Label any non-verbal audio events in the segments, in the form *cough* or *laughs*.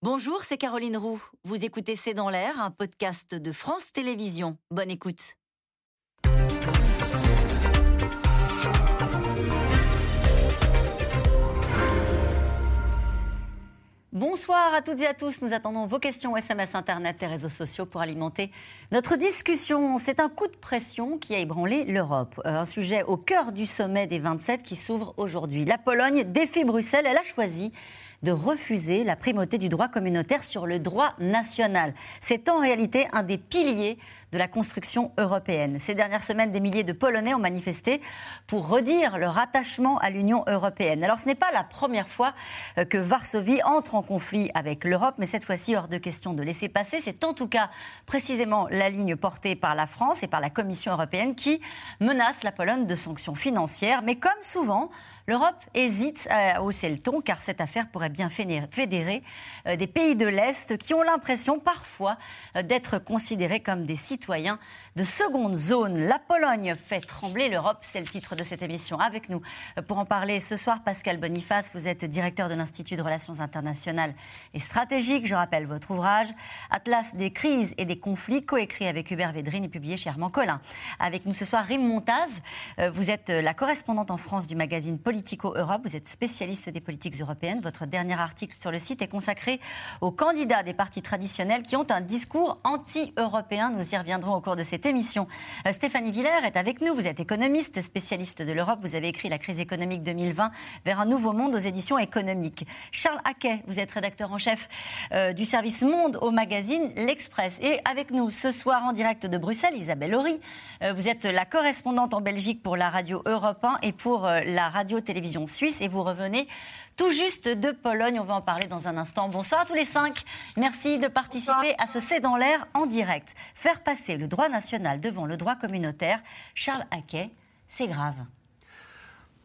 Bonjour, c'est Caroline Roux. Vous écoutez C'est dans l'air, un podcast de France Télévisions. Bonne écoute. Bonsoir à toutes et à tous. Nous attendons vos questions SMS, Internet et réseaux sociaux pour alimenter notre discussion. C'est un coup de pression qui a ébranlé l'Europe. Euh, un sujet au cœur du sommet des 27 qui s'ouvre aujourd'hui. La Pologne défie Bruxelles. Elle a choisi de refuser la primauté du droit communautaire sur le droit national. C'est en réalité un des piliers de la construction européenne. Ces dernières semaines, des milliers de Polonais ont manifesté pour redire leur attachement à l'Union européenne. Alors ce n'est pas la première fois euh, que Varsovie entre en conflit avec l'Europe, mais cette fois-ci hors de question de laisser passer. C'est en tout cas précisément la ligne portée par la France et par la Commission européenne qui menace la Pologne de sanctions financières. Mais comme souvent, L'Europe hésite à hausser le ton car cette affaire pourrait bien fédérer euh, des pays de l'Est qui ont l'impression parfois euh, d'être considérés comme des citoyens de seconde zone. La Pologne fait trembler l'Europe, c'est le titre de cette émission. Avec nous euh, pour en parler ce soir, Pascal Boniface, vous êtes directeur de l'Institut de Relations internationales et stratégiques. Je rappelle votre ouvrage Atlas des crises et des conflits, coécrit avec Hubert Védrine et publié chez Armand Collin. Avec nous ce soir, Rim Montaz, vous êtes la correspondante en France du magazine Politique Politico-Europe. Vous êtes spécialiste des politiques européennes. Votre dernier article sur le site est consacré aux candidats des partis traditionnels qui ont un discours anti-européen. Nous y reviendrons au cours de cette Euh, Stéphanie Villers est avec nous. Vous êtes économiste, spécialiste de l'Europe. Vous avez écrit La crise économique 2020 vers un nouveau monde aux éditions économiques. Charles Haquet, vous êtes rédacteur en chef euh, du service Monde au magazine L'Express. Et avec nous ce soir en direct de Bruxelles, Isabelle Horry. Euh, vous êtes la correspondante en Belgique pour la radio Europe 1 et pour la radio télévision suisse et vous revenez tout juste de Pologne. On va en parler dans un instant. Bonsoir à tous les cinq. Merci de participer à ce C'est dans l'air en direct. Faire passer le droit national devant le droit communautaire, Charles Haquet, c'est grave.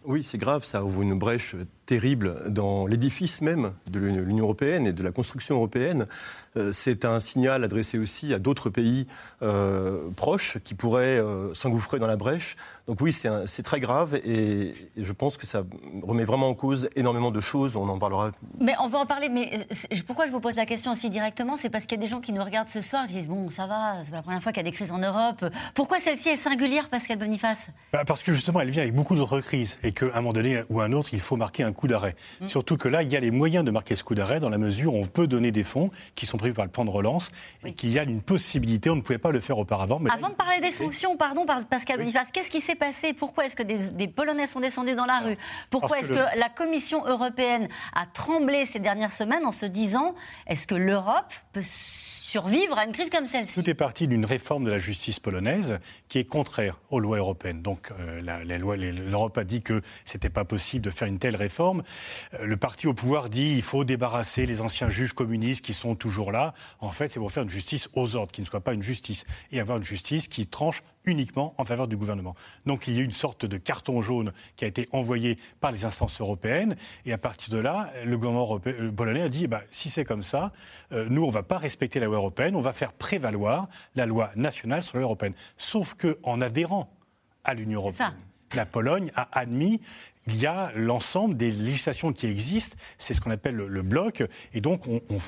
Oui, c'est grave, ça ouvre une brèche terrible dans l'édifice même de l'Union européenne et de la construction européenne. Euh, c'est un signal adressé aussi à d'autres pays euh, proches qui pourraient euh, s'engouffrer dans la brèche. Donc oui, c'est très grave et, je pense que ça remet vraiment en cause énormément de choses. On en parlera. Mais on va en parler. Mais pourquoi je vous pose la question aussi directement? C'est parce qu'il y a des gens qui nous regardent ce soir et qui disent bon, ça va, c'est la première fois qu'il y a des crises en Europe. Pourquoi celle-ci est singulière, Pascal Boniface? Bah, Parce que justement, elle vient avec beaucoup d'autres crises et qu'à un moment donné ou un autre, il faut marquer un coup d'arrêt. Mmh. Surtout que là, il y a les moyens de marquer ce coup d'arrêt dans la mesure où on peut donner des fonds qui sont prévu par le plan de relance et qu'il y a une possibilité, on ne pouvait pas le faire auparavant. Mais Avant de parler des sanctions, pardon, Pascal Boniface, qu'est-ce qui s'est passé? Pourquoi est-ce que des, Polonais sont descendus dans la rue? Pourquoi est-ce que, la Commission européenne a tremblé ces dernières semaines en se disant est-ce que l'Europe peut à une crise comme celle-ci. Tout est parti d'une réforme de la justice polonaise qui est contraire aux lois européennes. Donc euh, l'Europe a dit que c'était pas possible de faire une telle réforme. Euh, le parti au pouvoir dit il faut débarrasser les anciens juges communistes qui sont toujours là. En fait, c'est pour faire une justice aux ordres, qui ne soit pas une justice, et avoir une justice qui tranche uniquement en faveur du gouvernement. Donc il y a eu une sorte de carton jaune qui a été envoyé par les instances européennes, et à partir de là, le gouvernement euh, polonais a dit bah, si c'est comme ça, nous on ne va pas respecter la loi européenne, on va faire prévaloir la loi nationale sur la loi européenne. Sauf qu'en adhérant à l'Union européenne, la Pologne a admis il y a l'ensemble des législations qui existent, c'est ce qu'on appelle le, bloc, et donc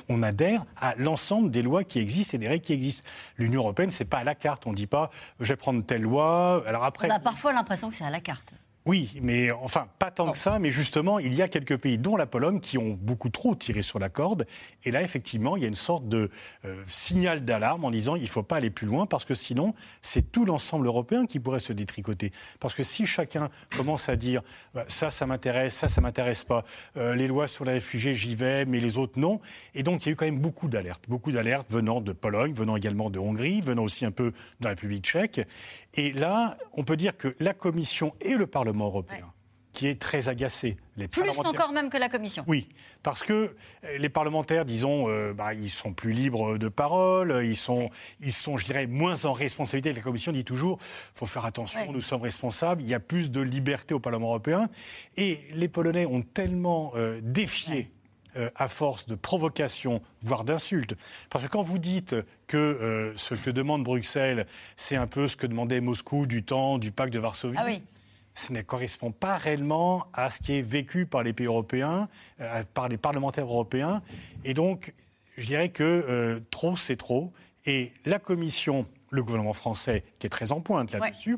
on, adhère à l'ensemble des lois qui existent et des règles qui existent. L'Union européenne, c'est pas à la carte, on ne dit pas je vais prendre telle loi. Alors après, on a parfois l'impression que c'est à la carte. Oui, mais enfin, pas tant que ça, mais justement, il y a quelques pays, dont la Pologne, qui ont beaucoup trop tiré sur la corde. Et là, effectivement, il y a une sorte de euh, signal d'alarme en disant il ne faut pas aller plus loin, parce que sinon, c'est tout l'ensemble européen qui pourrait se détricoter. Parce que si chacun commence à dire bah, ça, ça m'intéresse, ça, ça m'intéresse pas, euh, les lois sur les réfugiés, j'y vais, mais les autres, non. Et donc, il y a eu quand même beaucoup d'alertes, beaucoup d'alertes venant de Pologne, venant également de Hongrie, venant aussi un peu de la République tchèque. Et là, on peut dire que la Commission et le Parlement européen, qui est très agacé. Les plus encore même que la Commission. Oui, parce que euh, les parlementaires, disons, euh, bah, ils sont plus libres de parole, ils sont, ils sont, je dirais, moins en responsabilité. La Commission dit toujours, faut faire attention, nous sommes responsables, il y a plus de liberté au Parlement européen. Et les Polonais ont tellement euh, défié euh, à force de provocation, voire d'insultes. Parce que quand vous dites que euh, ce que demande Bruxelles, c'est un peu ce que demandait Moscou du temps du pacte de Varsovie. Ah ce ne correspond pas réellement à ce qui est vécu par les pays européens, euh, par les parlementaires européens. Et donc, Je dirais que trop, c'est trop. Et la Commission, le gouvernement français, qui est très en pointe là-dessus,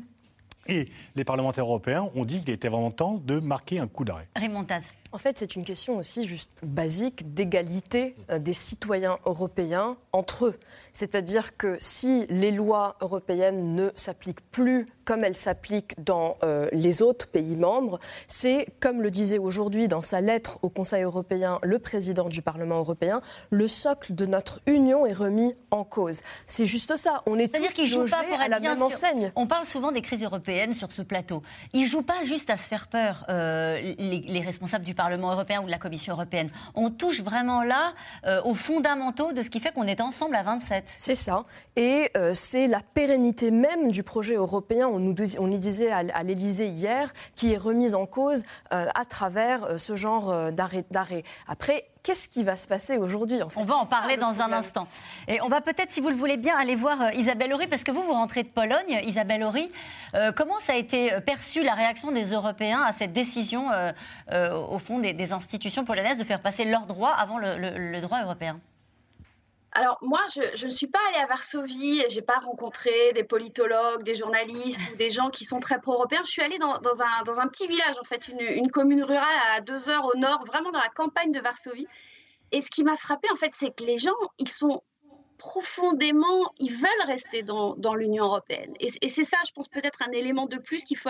et les parlementaires européens ont dit qu'il était vraiment temps de marquer un coup d'arrêt. Raymond en fait, c'est une question aussi juste basique d'égalité euh, des citoyens européens entre eux. C'est-à-dire que si les lois européennes ne s'appliquent plus comme elles s'appliquent dans euh, les autres pays membres, c'est, comme le disait aujourd'hui dans sa lettre au Conseil européen le président du Parlement européen, le socle de notre union est remis en cause. C'est juste ça. On est, tous qu'ils pas pour à la même enseigne. On parle souvent des crises européennes sur ce plateau. Ils jouent pas juste à se faire peur, euh, les, les responsables du Parlement européen ou de la Commission européenne. On touche vraiment là euh, aux fondamentaux de ce qui fait qu'on est ensemble à 27. C'est ça. Et euh, c'est la pérennité même du projet européen, on, nous, y disait à, à l'Élysée hier, qui est remise en cause euh, à travers ce genre d'arrêt. Après, qu'est-ce qui va se passer aujourd'hui On va en parler dans un instant. Et on va peut-être, si vous le voulez bien, aller voir euh, Isabelle Horry, parce que vous, vous rentrez de Pologne. Isabelle Horry, euh, comment ça a été euh, perçu la réaction des Européens à cette décision, au fond, des, institutions polonaises de faire passer leurs droits avant le droit européen? Alors moi, je ne suis pas allée à Varsovie, j'ai pas rencontré des politologues, des journalistes ou des gens qui sont très pro-européens. Je suis allée dans, un, dans, un, petit village, en fait, une, une, commune rurale à deux heures au nord, vraiment dans la campagne de Varsovie. Et ce qui m'a frappé, en fait, c'est que les gens, ils sont profondément, ils veulent rester dans, l'Union européenne. Et, c'est ça, je pense, peut-être un élément de plus qu'il faut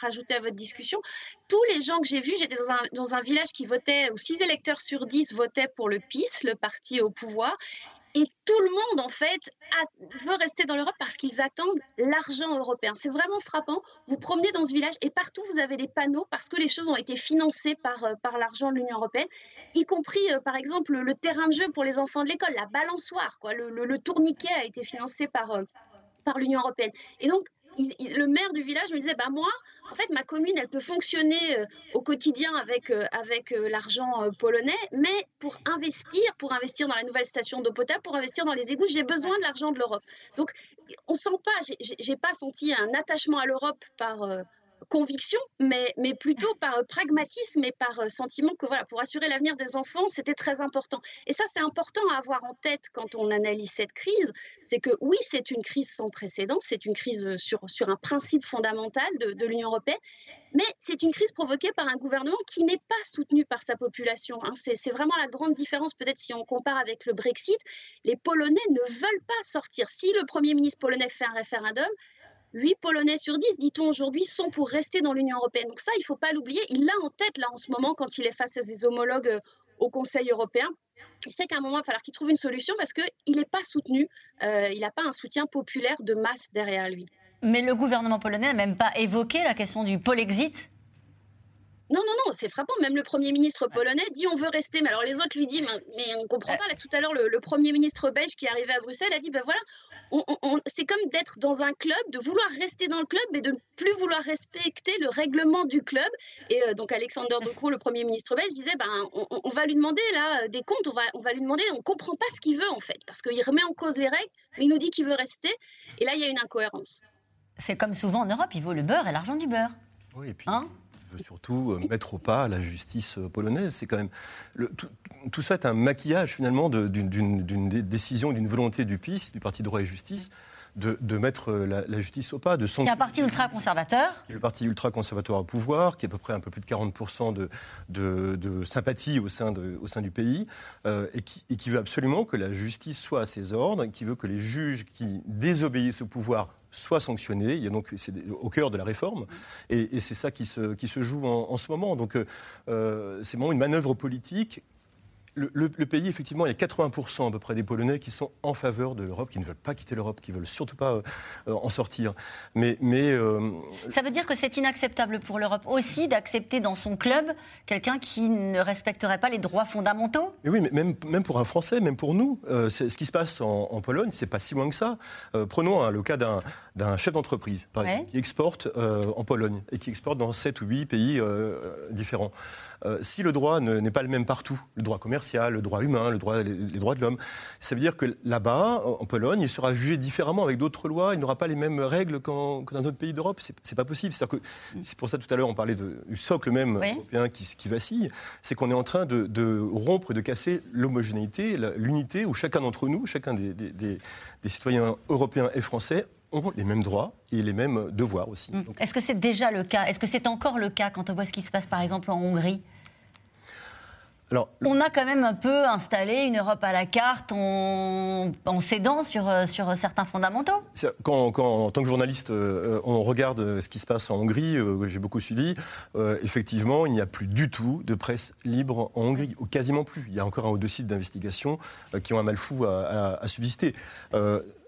rajouter à votre discussion. Tous les gens que j'ai vus, j'étais dans un, dans un, village qui votait, où 6 électeurs sur 10 votaient pour le PIS, le parti au pouvoir. Et tout le monde, en fait, veut rester dans l'Europe parce qu'ils attendent l'argent européen. C'est vraiment frappant. Vous promenez dans ce village et partout, vous avez des panneaux parce que les choses ont été financées par, euh, par l'argent de l'Union européenne, y compris, euh, par exemple, le terrain de jeu pour les enfants de l'école, la balançoire, quoi, le, le, tourniquet a été financé par, euh, par l'Union européenne. Et donc, le maire du village me disait bah moi en fait ma commune elle peut fonctionner euh, au quotidien avec euh, avec euh, l'argent polonais mais pour investir pour investir dans la nouvelle station d'eau potable pour investir dans les égouts j'ai besoin de l'argent de l'Europe. Donc on sent pas j'ai pas senti un attachement à l'Europe par conviction, mais, mais plutôt par euh, pragmatisme et par euh, sentiment que voilà, pour assurer l'avenir des enfants, c'était très important. Et ça, c'est important à avoir en tête quand on analyse cette crise. C'est que oui, c'est une crise sans précédent, c'est une crise euh, sur, sur un principe fondamental de, l'Union européenne, mais c'est une crise provoquée par un gouvernement qui n'est pas soutenu par sa population. Hein. C'est vraiment la grande différence, peut-être si on compare avec le Brexit. Les Polonais ne veulent pas sortir. Si le Premier ministre polonais fait un référendum, 8 Polonais sur 10, dit-on aujourd'hui, sont pour rester dans l'Union européenne. Donc ça, il ne faut pas l'oublier. Il l'a en tête là en ce moment quand il est face à ses homologues euh, au Conseil européen. Il sait qu'à un moment, il va falloir qu'il trouve une solution parce qu'il n'est pas soutenu, euh, il n'a pas un soutien populaire de masse derrière lui. Mais le gouvernement polonais n'a même pas évoqué la question du Polexit non, non, non, c'est frappant. Même le Premier ministre polonais dit on veut rester. Mais alors les autres lui disent mais, on ne comprend pas. Là, tout à l'heure, le, Premier ministre belge qui est arrivé à Bruxelles a dit ben voilà, c'est comme d'être dans un club, de vouloir rester dans le club et de ne plus vouloir respecter le règlement du club. Et euh, donc Alexander De Croo, le Premier ministre belge, disait ben on, va lui demander là des comptes, on va, on va lui demander, on comprend pas ce qu'il veut en fait, parce qu'il remet en cause les règles, mais il nous dit qu'il veut rester. Et là, il y a une incohérence. C'est comme souvent en Europe, il vaut le beurre et l'argent du beurre. Oui, et puis hein? Veut surtout euh, mettre au pas la justice euh, polonaise. C'est quand même tout, ça est un maquillage finalement d'une décision, d'une volonté du PiS, du Parti droit et justice, de, mettre euh, la, justice au pas, de son. Qui est un parti ultra-conservateur. Qui est le parti ultra-conservateur au pouvoir, qui est à peu près un peu plus de 40% de, de, sympathie au sein, au sein du pays, et, qui, et, qui, veut absolument que la justice soit à ses ordres, qui veut que les juges qui désobéissent au pouvoir soit sanctionné. C'est au cœur de la réforme, et, c'est ça qui se, joue en, ce moment. Donc euh, c'est vraiment une manœuvre politique le, pays, effectivement, il y a 80% à peu près des Polonais qui sont en faveur de l'Europe, qui ne veulent pas quitter l'Europe, qui ne veulent surtout pas euh, en sortir. Mais, mais euh, Ça veut dire que c'est inacceptable pour l'Europe aussi d'accepter dans son club quelqu'un qui ne respecterait pas les droits fondamentaux? Mais Oui, mais même, même pour un Français, même pour nous, euh, ce qui se passe en, en Pologne, c'est pas si loin que ça. prenons hein, le cas d'un chef d'entreprise, par exemple, qui exporte en Pologne et qui exporte dans 7 ou 8 pays différents. si le droit n'est pas le même partout, le droit commercial, commercial, le droit humain, le droit, les, droits de l'homme. Ça veut dire que là-bas, en Pologne, il sera jugé différemment avec d'autres lois. Il n'aura pas les mêmes règles qu'en, dans d'autres pays d'Europe. C'est, c'est pas possible. C'est, que, c'est pour ça tout à l'heure on parlait du socle même européen qui, qui, vacille. C'est qu'on est en train de, de rompre, de casser l'homogénéité, l'unité où chacun d'entre nous, chacun des, des, des citoyens européens et français ont les mêmes droits et les mêmes devoirs aussi. Mm. Est-ce que c'est déjà le cas? Est-ce que c'est encore le cas quand on voit ce qui se passe par exemple en Hongrie? Alors, on a quand même un peu installé une Europe à la carte en, en cédant sur, euh, sur certains fondamentaux. Quand, quand, en tant que journaliste, euh, on regarde ce qui se passe en Hongrie, euh, j'ai beaucoup suivi, effectivement, il n'y a plus du tout de presse libre en Hongrie, ou quasiment plus. Il y a encore un ou deux sites d'investigation qui ont un mal fou à, à, subsister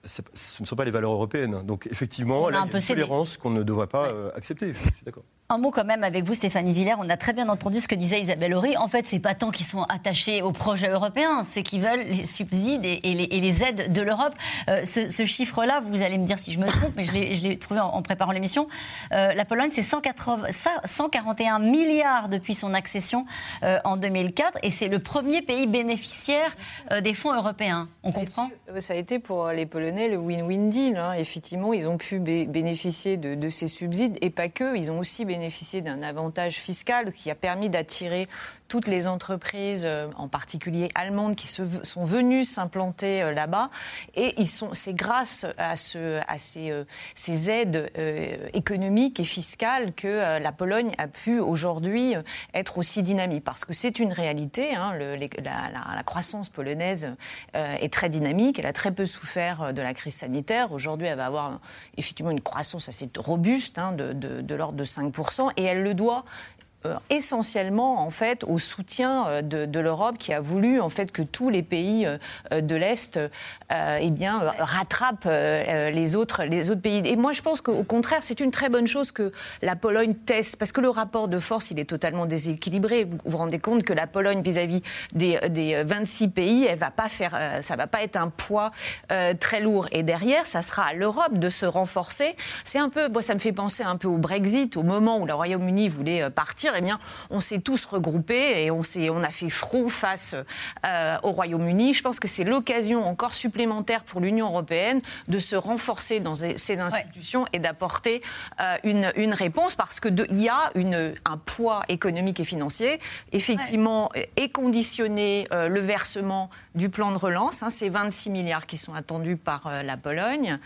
ce ne sont pas les valeurs européennes. Donc effectivement, il y a une tolérance qu'on ne devrait pas accepter. Je suis d'accord. Un mot quand même avec vous, Stéphanie Villers. On a très bien entendu ce que disait Isabelle Horry. En fait, c'est pas tant qu'ils sont attachés au projet européen, c'est qu'ils veulent les subsides et, les, aides de l'Europe. Euh, ce, chiffre-là, vous allez me dire si je me trompe, mais je l'ai trouvé en, préparant l'émission. Euh, la Pologne, c'est 141 milliards depuis son accession euh, en 2004, et c'est le premier pays bénéficiaire des fonds européens. On comprend? Ça a été pour les Polonais le win-win deal. Hein. Effectivement, ils ont pu bénéficier de, de, ces subsides, et pas que. Ils ont aussi bénéficié d'un avantage fiscal qui a permis d'attirer toutes les entreprises, euh, en particulier allemandes, qui sont venues s'implanter euh, là-bas. Et c'est grâce à, euh, ces aides économiques et fiscales que la Pologne a pu aujourd'hui être aussi dynamique. Parce que c'est une réalité. Hein, la, croissance polonaise est très dynamique. Elle a très peu souffert de la crise sanitaire. Aujourd'hui, elle va avoir effectivement une croissance assez robuste, hein, de, de, l'ordre de 5%. Et elle le doit essentiellement en fait au soutien euh, de, l'Europe qui a voulu en fait que tous les pays euh, de l'Est eh bien rattrapent les autres les autres pays. Et moi je pense qu'au contraire c'est une très bonne chose que la Pologne teste parce que le rapport de force il est totalement déséquilibré. Vous vous rendez compte que la Pologne vis-à-vis des, des, 26 pays elle va pas faire ça va pas être un poids très lourd et derrière ça sera à l'Europe de se renforcer. C'est un peu moi ça me fait penser un peu au Brexit au moment où le Royaume-Uni voulait partir eh bien, on s'est tous regroupés et on, on a fait front face euh, au Royaume-Uni. Je pense que c'est l'occasion encore supplémentaire pour l'Union européenne de se renforcer dans ces institutions et d'apporter euh, une, réponse parce qu'il y a une, un poids économique et financier. Effectivement, est conditionné euh, le versement du plan de relance. Hein, c'est 26 milliards qui sont attendus par la Pologne.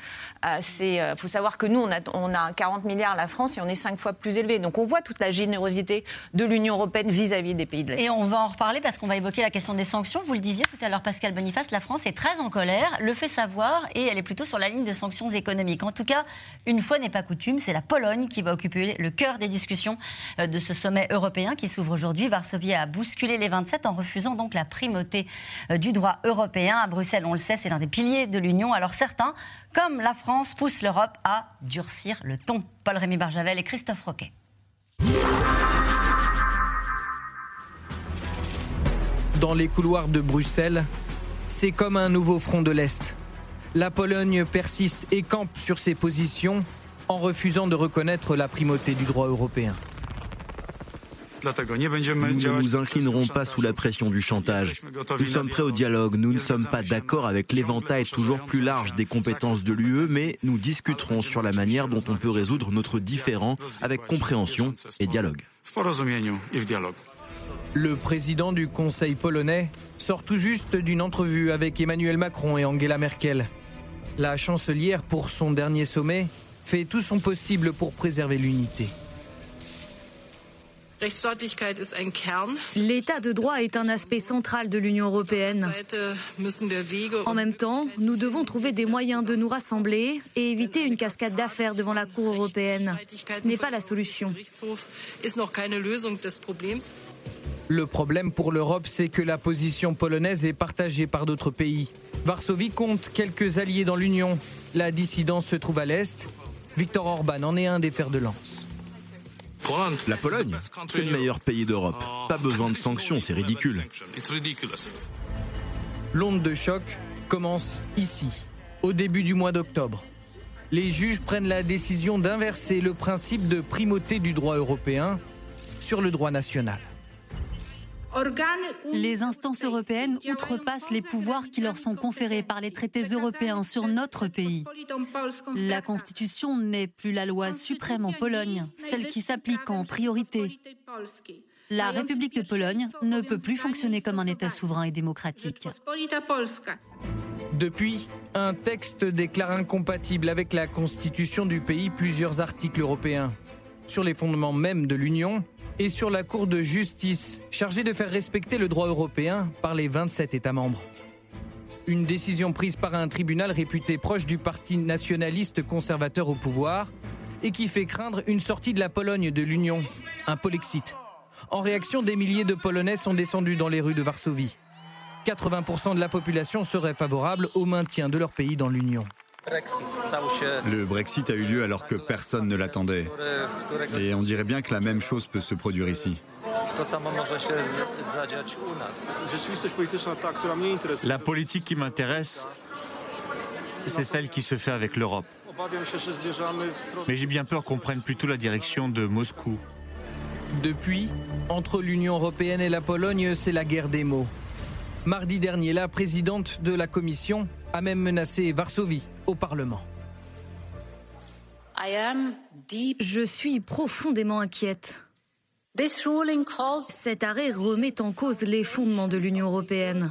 Il faut savoir que nous, on a, on a 40 milliards la France et on est cinq fois plus élevé. Donc on voit toute la générosité de l'Union européenne vis-à-vis des pays de l'Est. Et on va en reparler parce qu'on va évoquer la question des sanctions. Vous le disiez tout à l'heure, Pascal Boniface, la France est très en colère, le fait savoir et elle est plutôt sur la ligne de sanctions économiques. En tout cas, une fois n'est pas coutume, c'est la Pologne qui va occuper le cœur des discussions euh, de ce sommet européen qui s'ouvre aujourd'hui. Varsovie a bousculé les 27 en refusant donc la primauté euh, du droit européen. À Bruxelles, on le sait, c'est l'un des piliers de l'Union. Alors certains, comme la France, poussent l'Europe à durcir le ton. Paul-Rémy Barjavel et Christophe Roquet. Dans les couloirs de Bruxelles, c'est comme un nouveau front de l'Est. La Pologne persiste et campe sur ses positions en refusant de reconnaître la primauté du droit européen. Nous ne nous inclinerons pas sous la pression du chantage. Nous sommes prêts au dialogue. Nous ne sommes pas d'accord avec l'éventail toujours plus large des compétences de l'UE, mais nous discuterons sur la manière dont on peut résoudre notre différend avec compréhension et dialogue. Le président du Conseil polonais sort tout juste d'une entrevue avec Emmanuel Macron et Angela Merkel. La chancelière, pour son dernier sommet, fait tout son possible pour préserver l'unité. L'état de droit est un aspect central de l'Union européenne. En même temps, nous devons trouver des moyens de nous rassembler et éviter une cascade d'affaires devant la Cour européenne. Ce n'est pas la solution. Le problème pour l'Europe, c'est que la position polonaise est partagée par d'autres pays. Varsovie compte quelques alliés dans l'Union. La dissidence se trouve à l'Est. Victor Orban en est un des fers de lance. La Pologne, c'est le meilleur pays d'Europe. Pas besoin de sanctions, c'est ridicule. L'onde de choc commence ici, au début du mois d'octobre. Les juges prennent la décision d'inverser le principe de primauté du droit européen sur le droit national. Les instances européennes outrepassent les pouvoirs qui leur sont conférés par les traités européens sur notre pays. La Constitution n'est plus la loi suprême en Pologne, celle qui s'applique en priorité. La République de Pologne ne peut plus fonctionner comme un État souverain et démocratique. Depuis, un texte déclare incompatible avec la constitution du pays plusieurs articles européens. Sur les fondements mêmes de l'Union, et sur la Cour de justice, chargée de faire respecter le droit européen par les 27 États membres. Une décision prise par un tribunal réputé proche du parti nationaliste conservateur au pouvoir et qui fait craindre une sortie de la Pologne de l'Union, un Polexit. En réaction, des milliers de Polonais sont descendus dans les rues de Varsovie. 80% de la population serait favorable au maintien de leur pays dans l'Union. Le Brexit a eu lieu alors que personne ne l'attendait. Et on dirait bien que la même chose peut se produire ici. La politique qui m'intéresse, c'est celle qui se fait avec l'Europe. Mais j'ai bien peur qu'on prenne plutôt la direction de Moscou. Depuis, entre l'Union européenne et la Pologne, c'est la guerre des mots. Mardi dernier, la présidente de la Commission a même menacé Varsovie au Parlement. Je suis profondément inquiète. Cet arrêt remet en cause les fondements de l'Union européenne.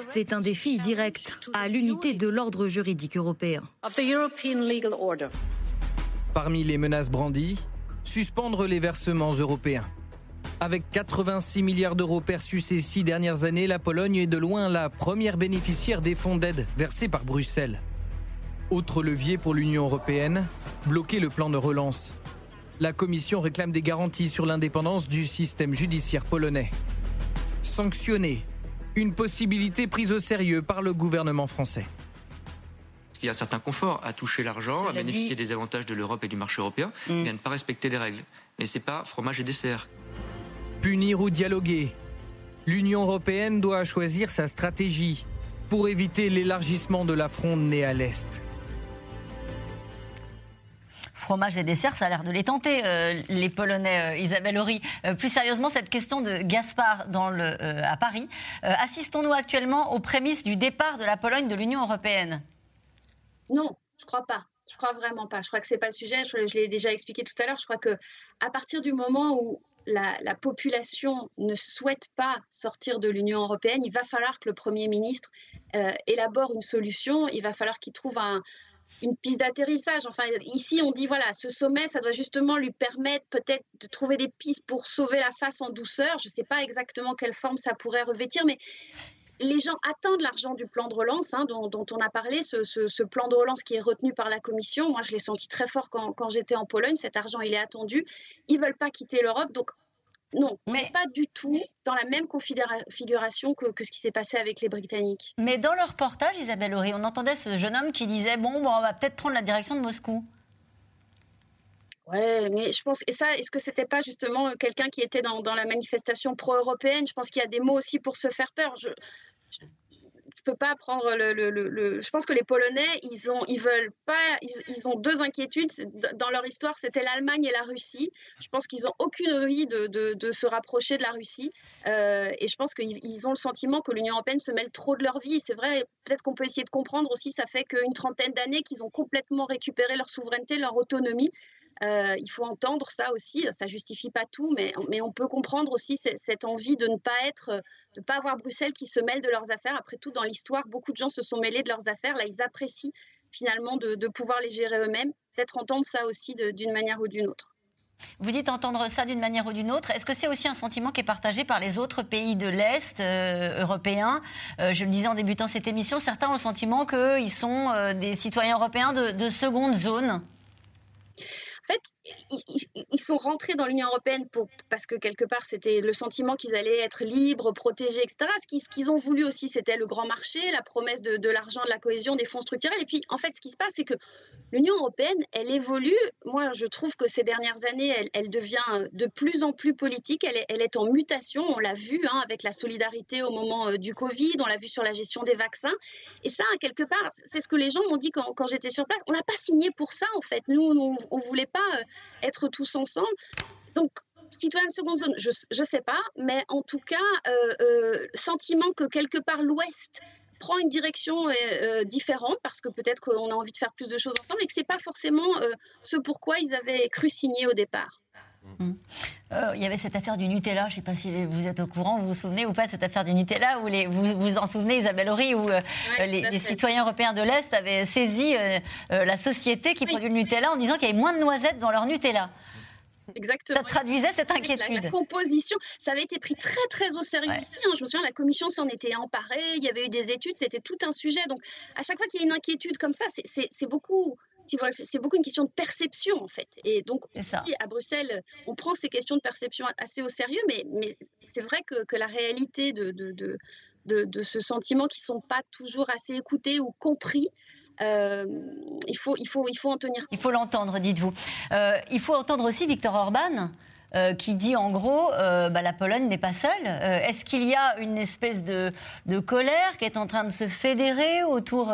C'est un défi direct à l'unité de l'ordre juridique européen. Parmi les menaces brandies, suspendre les versements européens. Avec 86 milliards d'euros perçus ces six dernières années, la Pologne est de loin la première bénéficiaire des fonds d'aide versés par Bruxelles. Autre levier pour l'Union européenne, bloquer le plan de relance. La Commission réclame des garanties sur l'indépendance du système judiciaire polonais. Sanctionner, une possibilité prise au sérieux par le gouvernement français. Il y a un certain confort à toucher l'argent, à bénéficier des avantages de l'Europe et du marché européen, mm. et à ne pas respecter les règles. Mais c'est pas fromage et dessert. Punir ou dialoguer L'Union européenne doit choisir sa stratégie pour éviter l'élargissement de la fronde née à l'Est. Fromage et dessert, ça a l'air de les tenter, euh, les Polonais, euh, Isabelle Horry. Euh, plus sérieusement, cette question de Gaspard dans le, à Paris. Assistons-nous actuellement aux prémices du départ de la Pologne de l'Union européenne? Non, je crois pas. Je crois vraiment pas. Je crois que c'est pas le sujet. Je, je l'ai déjà expliqué tout à l'heure. Je crois que à partir du moment où la, population ne souhaite pas sortir de l'Union européenne, il va falloir que le Premier ministre euh, élabore une solution, il va falloir qu'il trouve une piste d'atterrissage. Enfin, ici, on dit, voilà, ce sommet, ça doit justement lui permettre peut-être de trouver des pistes pour sauver la face en douceur. Je ne sais pas exactement quelle forme ça pourrait revêtir, mais les gens attendent l'argent du plan de relance hein, dont, on a parlé, ce, plan de relance qui est retenu par la Commission. Moi, je l'ai senti très fort quand, j'étais en Pologne. Cet argent, il est attendu. Ils veulent pas quitter l'Europe. Donc, non, mais pas du tout dans la même configuration que, ce qui s'est passé avec les Britanniques. Mais dans le reportage, Isabelle Horry, on entendait ce jeune homme qui disait Bon, bon on va peut-être prendre la direction de Moscou. Ouais, mais je pense, et ça, est-ce que c'était pas justement quelqu'un qui était dans, dans la manifestation pro-européenne? Je pense qu'il y a des mots aussi pour se faire peur. Je, je peux pas prendre le, Je pense que les Polonais, ils ont, ils veulent pas. Ils, ont deux inquiétudes dans leur histoire. C'était l'Allemagne et la Russie. Je pense qu'ils ont aucune envie de, de, se rapprocher de la Russie. Euh, et je pense qu'ils ont le sentiment que l'Union européenne se mêle trop de leur vie. C'est vrai. Peut-être qu'on peut essayer de comprendre aussi. Ça fait qu'une trentaine d'années qu'ils ont complètement récupéré leur souveraineté, leur autonomie. Euh, il faut entendre ça aussi. Ça justifie pas tout, mais, on peut comprendre aussi cette envie de ne pas être, de pas avoir Bruxelles qui se mêle de leurs affaires. Après tout, dans l'histoire, beaucoup de gens se sont mêlés de leurs affaires. Là, ils apprécient finalement de, pouvoir les gérer eux-mêmes. Peut-être entendre ça aussi d'une manière ou d'une autre. Vous dites entendre ça d'une manière ou d'une autre. Est-ce que c'est aussi un sentiment qui est partagé par les autres pays de l'Est euh, européens? Euh, Je le disais en débutant cette émission, certains ont le sentiment qu'ils sont des citoyens européens de seconde zone. En fait, ils, sont rentrés dans l'Union européenne pour, parce que quelque part, c'était le sentiment qu'ils allaient être libres, protégés, etc. Ce qu'ils ont voulu aussi, c'était le grand marché, la promesse de, l'argent, de la cohésion, des fonds structurels. Et puis, en fait, ce qui se passe, c'est que l'Union européenne, elle évolue. Moi, je trouve que ces dernières années, elle, devient de plus en plus politique. Elle est, elle est en mutation. On l'a vu hein, avec la solidarité au moment euh, du Covid. On l'a vu sur la gestion des vaccins. Et ça, quelque part, c'est ce que les gens m'ont dit quand, quand j'étais sur place. On n'a pas signé pour ça, en fait. Nous, on ne voulait pas euh, être tous ensemble. Donc, citoyens de seconde zone, je ne sais pas, mais en tout cas, euh, sentiment que quelque part l'Ouest prend une direction différente parce que peut-être qu'on a envie de faire plus de choses ensemble et que ce n'est pas forcément ce pourquoi ils avaient cru signer au départ. Euh, il y avait cette affaire du Nutella, je ne sais pas si vous êtes au courant, vous vous souvenez ou pas de cette affaire du Nutella, où les, vous vous en souvenez Isabelle Horry, où euh, les, citoyens européens de l'Est avaient saisi euh, la société qui produit le Nutella en disant qu'il y avait moins de noisettes dans leur Nutella. Exactement. Ça traduisait cette inquiétude. La, composition, ça avait été pris très très au sérieux ici. Hein. Je me souviens, la commission s'en était emparée, il y avait eu des études, c'était tout un sujet. Donc à chaque fois qu'il y a une inquiétude comme ça, c'est beaucoup c'est beaucoup une question de perception en fait. Et donc à Bruxelles, on prend ces questions de perception assez au sérieux, mais, mais c'est vrai que, que, la réalité de, de, de, de, ce sentiment qui ne sont pas toujours assez écoutés ou compris, euh, il, faut, il, faut, il faut en tenir compte. Il faut l'entendre, dites-vous. Euh, il faut entendre aussi Victor Orban. Euh, qui dit en gros euh, bah, la Pologne n'est pas seule. Euh, est-ce qu'il y a une espèce de, colère qui est en train de se fédérer autour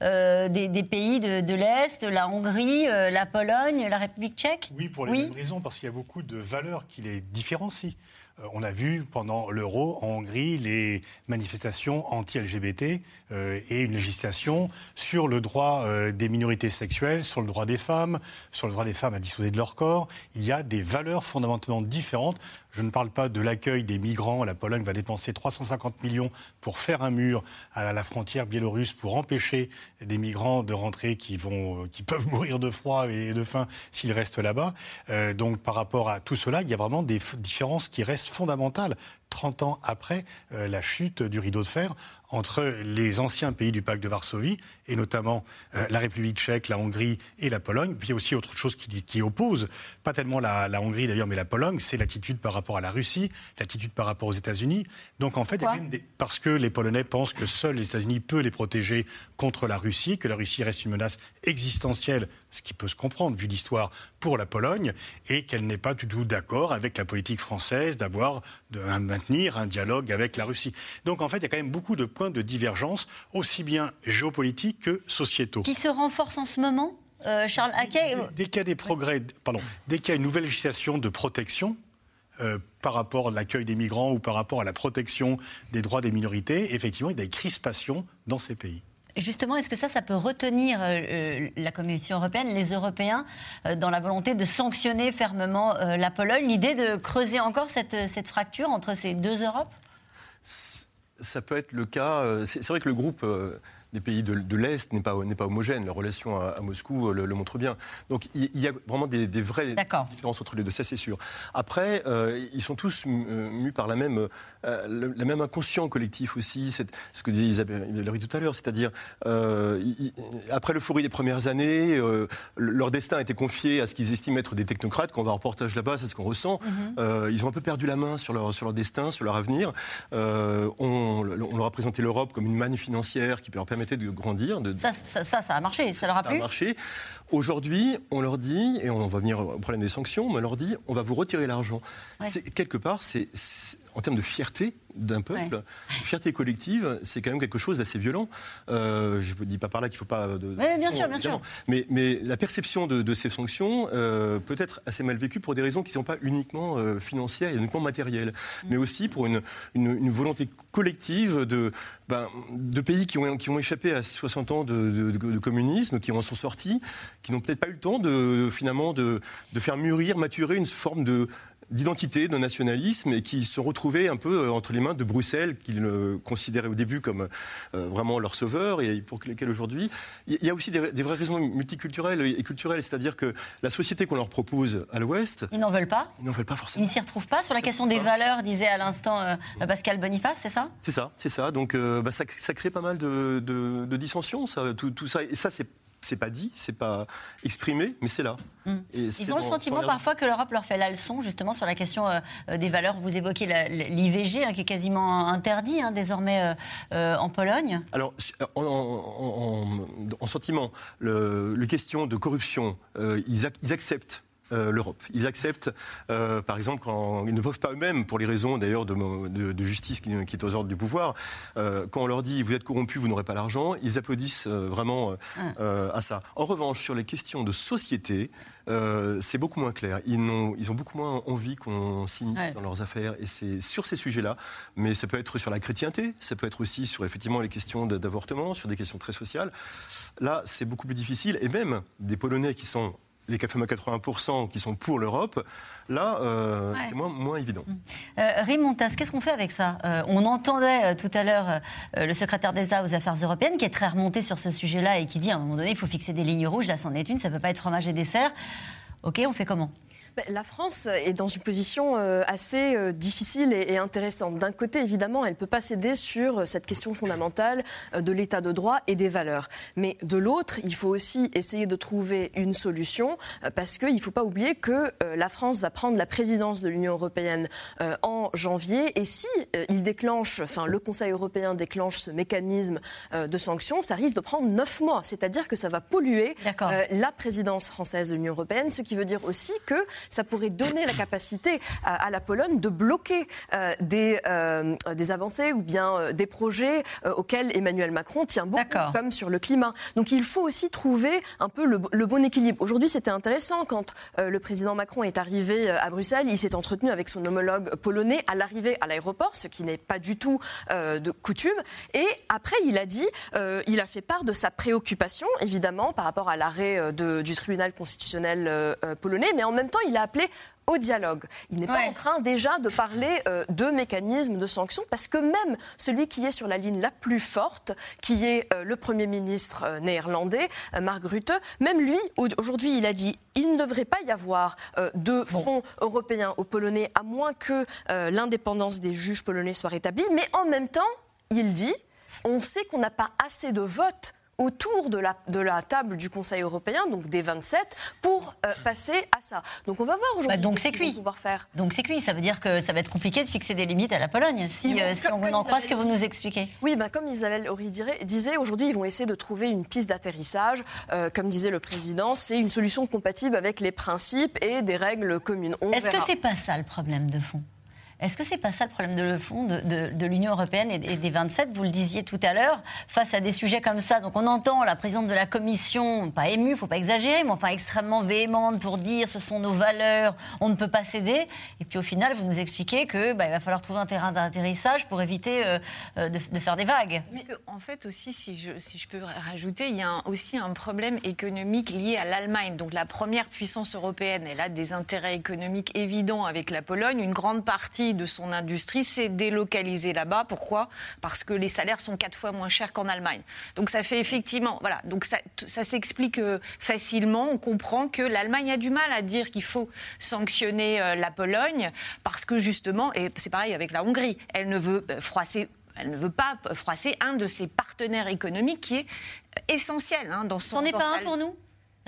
des, pays de, l'Est, la Hongrie, la Pologne, la République tchèque? Oui, pour les mêmes raisons, parce qu'il y a beaucoup de valeurs qui les différencient. Euh, on a vu pendant l'euro en Hongrie les manifestations anti-LGBT euh, et une législation sur le droit euh, des minorités sexuelles, sur le droit des femmes, sur le droit des femmes à disposer de leur corps. Il y a des valeurs fondamentalement différentes je ne parle pas de l'accueil des migrants. La Pologne va dépenser 350 millions pour faire un mur à la frontière biélorusse pour empêcher des migrants de rentrer qui, qui peuvent *laughs* mourir de froid et de faim s'ils restent là-bas. Euh, donc par rapport à tout cela, il y a vraiment des différences qui restent fondamentales. 30 ans après euh, la chute du rideau de fer entre les anciens pays du pacte de Varsovie, et notamment euh, la République tchèque, la Hongrie et la Pologne. Puis il y a aussi autre chose qui, qui oppose, pas tellement la, Hongrie d'ailleurs, mais la Pologne, c'est l'attitude par rapport à la Russie, l'attitude par rapport aux États-Unis. Donc en fait, parce que les Polonais pensent que seuls les États-Unis peuvent les protéger contre la Russie, que la Russie reste une menace existentielle, ce qui peut se comprendre vu l'histoire pour la Pologne, et qu'elle n'est pas du tout d'accord avec la politique française d'avoir de maintenir un dialogue avec la Russie. Donc en fait, il y a quand même beaucoup de points de divergence, aussi bien géopolitiques que sociétaux. Qui se renforcent en ce moment euh, Charles Hackey Dès, qu'il y a des progrès, pardon, dès qu'il y a une nouvelle législation de protection, euh, par rapport à l'accueil des migrants ou par rapport à la protection des droits des minorités, effectivement, il y a des crispations dans ces pays. Justement, est-ce que ça, peut retenir euh, la Commission européenne, les Européens, dans la volonté de sanctionner fermement la Pologne L'idée de creuser encore cette, cette, fracture entre ces deux Europes? Ça peut être le cas. Euh, c'est vrai que le groupe euh, des pays de, l'Est n'est pas, pas homogène. La relation à, Moscou le, montre bien. Donc il, y a vraiment des, vraies différences entre les deux, ça c'est sûr. Après, euh, ils sont tous mus par la même, euh, la même inconscient collectif aussi. Ce que disait Isabelle tout à l'heure, c'est-à-dire euh, après l'euphorie des premières années, leur destin a été confié à ce qu'ils estiment être des technocrates. Quand on va en reportage là-bas, c'est ce qu'on ressent. Mhm. ils ont un peu perdu la main sur leur, sur leur destin, sur leur avenir. on, on leur a présenté l'Europe comme une manne financière qui peut leur permettre de grandir. De... Ça, ça, ça, a marché, ça leur a plu. Ça a marché. Aujourd'hui, on leur dit, et on va venir au problème des sanctions, mais on leur dit, on va vous retirer l'argent. Quelque part, c'est en termes de fierté d'un peuple, fierté collective, c'est quand même quelque chose d'assez violent. Euh, je ne vous dis pas par là qu'il ne faut pas... De, bien sûr, bien sûr. Mais, mais, la perception de, ces sanctions euh, peut être assez mal vécue pour des raisons qui ne sont pas uniquement euh, financières et uniquement matérielles, mm. mais aussi pour une, une, volonté collective de, ben, de pays qui ont, qui ont échappé à 60 ans de, de communisme, qui en sont sortis, qui n'ont peut-être pas eu le temps de, finalement de, de faire mûrir, maturer une forme de d'identité, de nationalisme, et qui se retrouvaient un peu euh, entre les mains de Bruxelles, qu'ils considéraient au début comme euh, vraiment leur sauveur, et pour lesquels aujourd'hui. Il y a aussi des, vraies raisons multiculturelles et culturelles, c'est-à-dire que la société qu'on leur propose à l'Ouest. Ils n'en veulent pas Ils n'en veulent pas forcément. Ils ne s'y retrouvent pas Sur la question des valeurs, disait à l'instant euh, Pascal Boniface, c'est ça? C'est ça, c'est ça. Donc bah, ça, crée pas mal de, dissensions, ça, tout, tout ça. Et ça, c'est c'est pas dit, c'est pas exprimé, mais c'est là. Hmm. Ils ont le sentiment parfois que l'Europe leur fait la leçon justement sur la question euh, euh, des valeurs. Vous évoquez l'IVG hein, qui est quasiment interdit hein, désormais euh, en Pologne. Alors en, sentiment, le, question de corruption, ils, acceptent l'Europe. Ils acceptent, par exemple, quand ils ne peuvent pas eux-mêmes, pour les raisons d'ailleurs de, justice qui, qui, est aux ordres du pouvoir, quand on leur dit vous êtes corrompu, vous n'aurez pas l'argent, ils applaudissent vraiment ah. à ça. En revanche, sur les questions de société, c'est beaucoup moins clair. Ils ont, ils ont beaucoup moins envie qu'on s'immisce dans leurs affaires. Et c'est sur ces sujets-là, mais ça peut être sur la chrétienté, ça peut être aussi sur effectivement les questions d'avortement, sur des questions très sociales. Là, c'est beaucoup plus difficile. Et même des Polonais qui sont les 80% qui sont pour l'Europe, là, euh, c'est moins, moins évident. Euh, Rimontas, qu'est-ce qu'on fait avec ça? Euh, On entendait euh, tout à l'heure le secrétaire d'État aux Affaires européennes qui est très remonté sur ce sujet-là et qui dit à un moment donné, il faut fixer des lignes rouges. Là, c'en est une, ça ne peut pas être fromage et dessert. OK, on fait comment? La France est dans une position euh, assez euh, difficile et intéressante. D'un côté, évidemment, elle ne peut pas céder sur euh, cette question fondamentale de l'état de droit et des valeurs. Mais de l'autre, il faut aussi essayer de trouver une solution parce qu'il ne faut pas oublier que la France va prendre la présidence de l'Union européenne en janvier. Et si il déclenche, enfin, le Conseil européen déclenche ce mécanisme de sanctions, ça risque de prendre neuf mois. C'est-à-dire que ça va polluer la présidence française de l'Union européenne, ce qui veut dire aussi que ça pourrait donner la capacité à, la Pologne de bloquer euh, des, euh, des avancées ou bien euh, des projets auxquels Emmanuel Macron tient beaucoup, comme sur le climat. Donc il faut aussi trouver un peu le, bon équilibre. Aujourd'hui, c'était intéressant quand le président Macron est arrivé à Bruxelles, il s'est entretenu avec son homologue polonais à l'arrivée à l'aéroport, ce qui n'est pas du tout de coutume. Et après, il a dit, il a fait part de sa préoccupation, évidemment, par rapport à l'arrêt du tribunal constitutionnel polonais, mais en même temps, il a appelé au dialogue. Il n'est pas en train déjà de parler euh, de mécanismes de sanctions parce que même celui qui est sur la ligne la plus forte, qui est euh, le Premier ministre euh, néerlandais, Mark Rutte, même lui, aujourd'hui, il a dit il ne devrait pas y avoir de front européen aux Polonais à moins que l'indépendance des juges polonais soit rétablie. Mais en même temps, il dit on sait qu'on n'a pas assez de votes autour de la, de la table du Conseil européen, donc des 27, pour euh, passer à ça. Donc on va voir aujourd'hui. Bah donc c'est cuit. Pouvoir faire. Donc c'est cuit. Ça veut dire que ça va être compliqué de fixer des limites à la Pologne, si, euh, si on en croit ce que vous nous expliquez. Oui, bah, comme Isabelle Horry disait, aujourd'hui ils vont essayer de trouver une piste d'atterrissage. Euh, comme disait le président, c'est une solution compatible avec les principes et des règles communes. Est-ce que c'est pas ça le problème de fond? Est-ce que c'est pas ça le problème de fond de, l'Union européenne et, des 27 Vous le disiez tout à l'heure, face à des sujets comme ça. Donc on entend la présidente de la Commission, pas émue, faut pas exagérer, mais enfin extrêmement véhémente pour dire ce sont nos valeurs, on ne peut pas céder. Et puis au final, vous nous expliquez que bah, il va falloir trouver un terrain d'atterrissage pour éviter euh, euh, de, faire des vagues. en fait aussi, si je peux rajouter, il y a aussi un problème économique lié à l'Allemagne. Donc la première puissance européenne, elle a des intérêts économiques évidents avec la Pologne. Une grande partie de son industrie s'est délocalisée là-bas. Pourquoi? Parce que les salaires sont quatre fois moins chers qu'en Allemagne. Donc ça fait effectivement, voilà, donc ça, ça s'explique euh, facilement. On comprend que l'Allemagne a du mal à dire qu'il faut sanctionner euh, la Pologne parce que justement, et c'est pareil avec la Hongrie, elle ne veut euh, froisser elle ne veut pas froisser un de ses partenaires économiques qui est essentiel hein, dans son. C'en est pas un pour nous?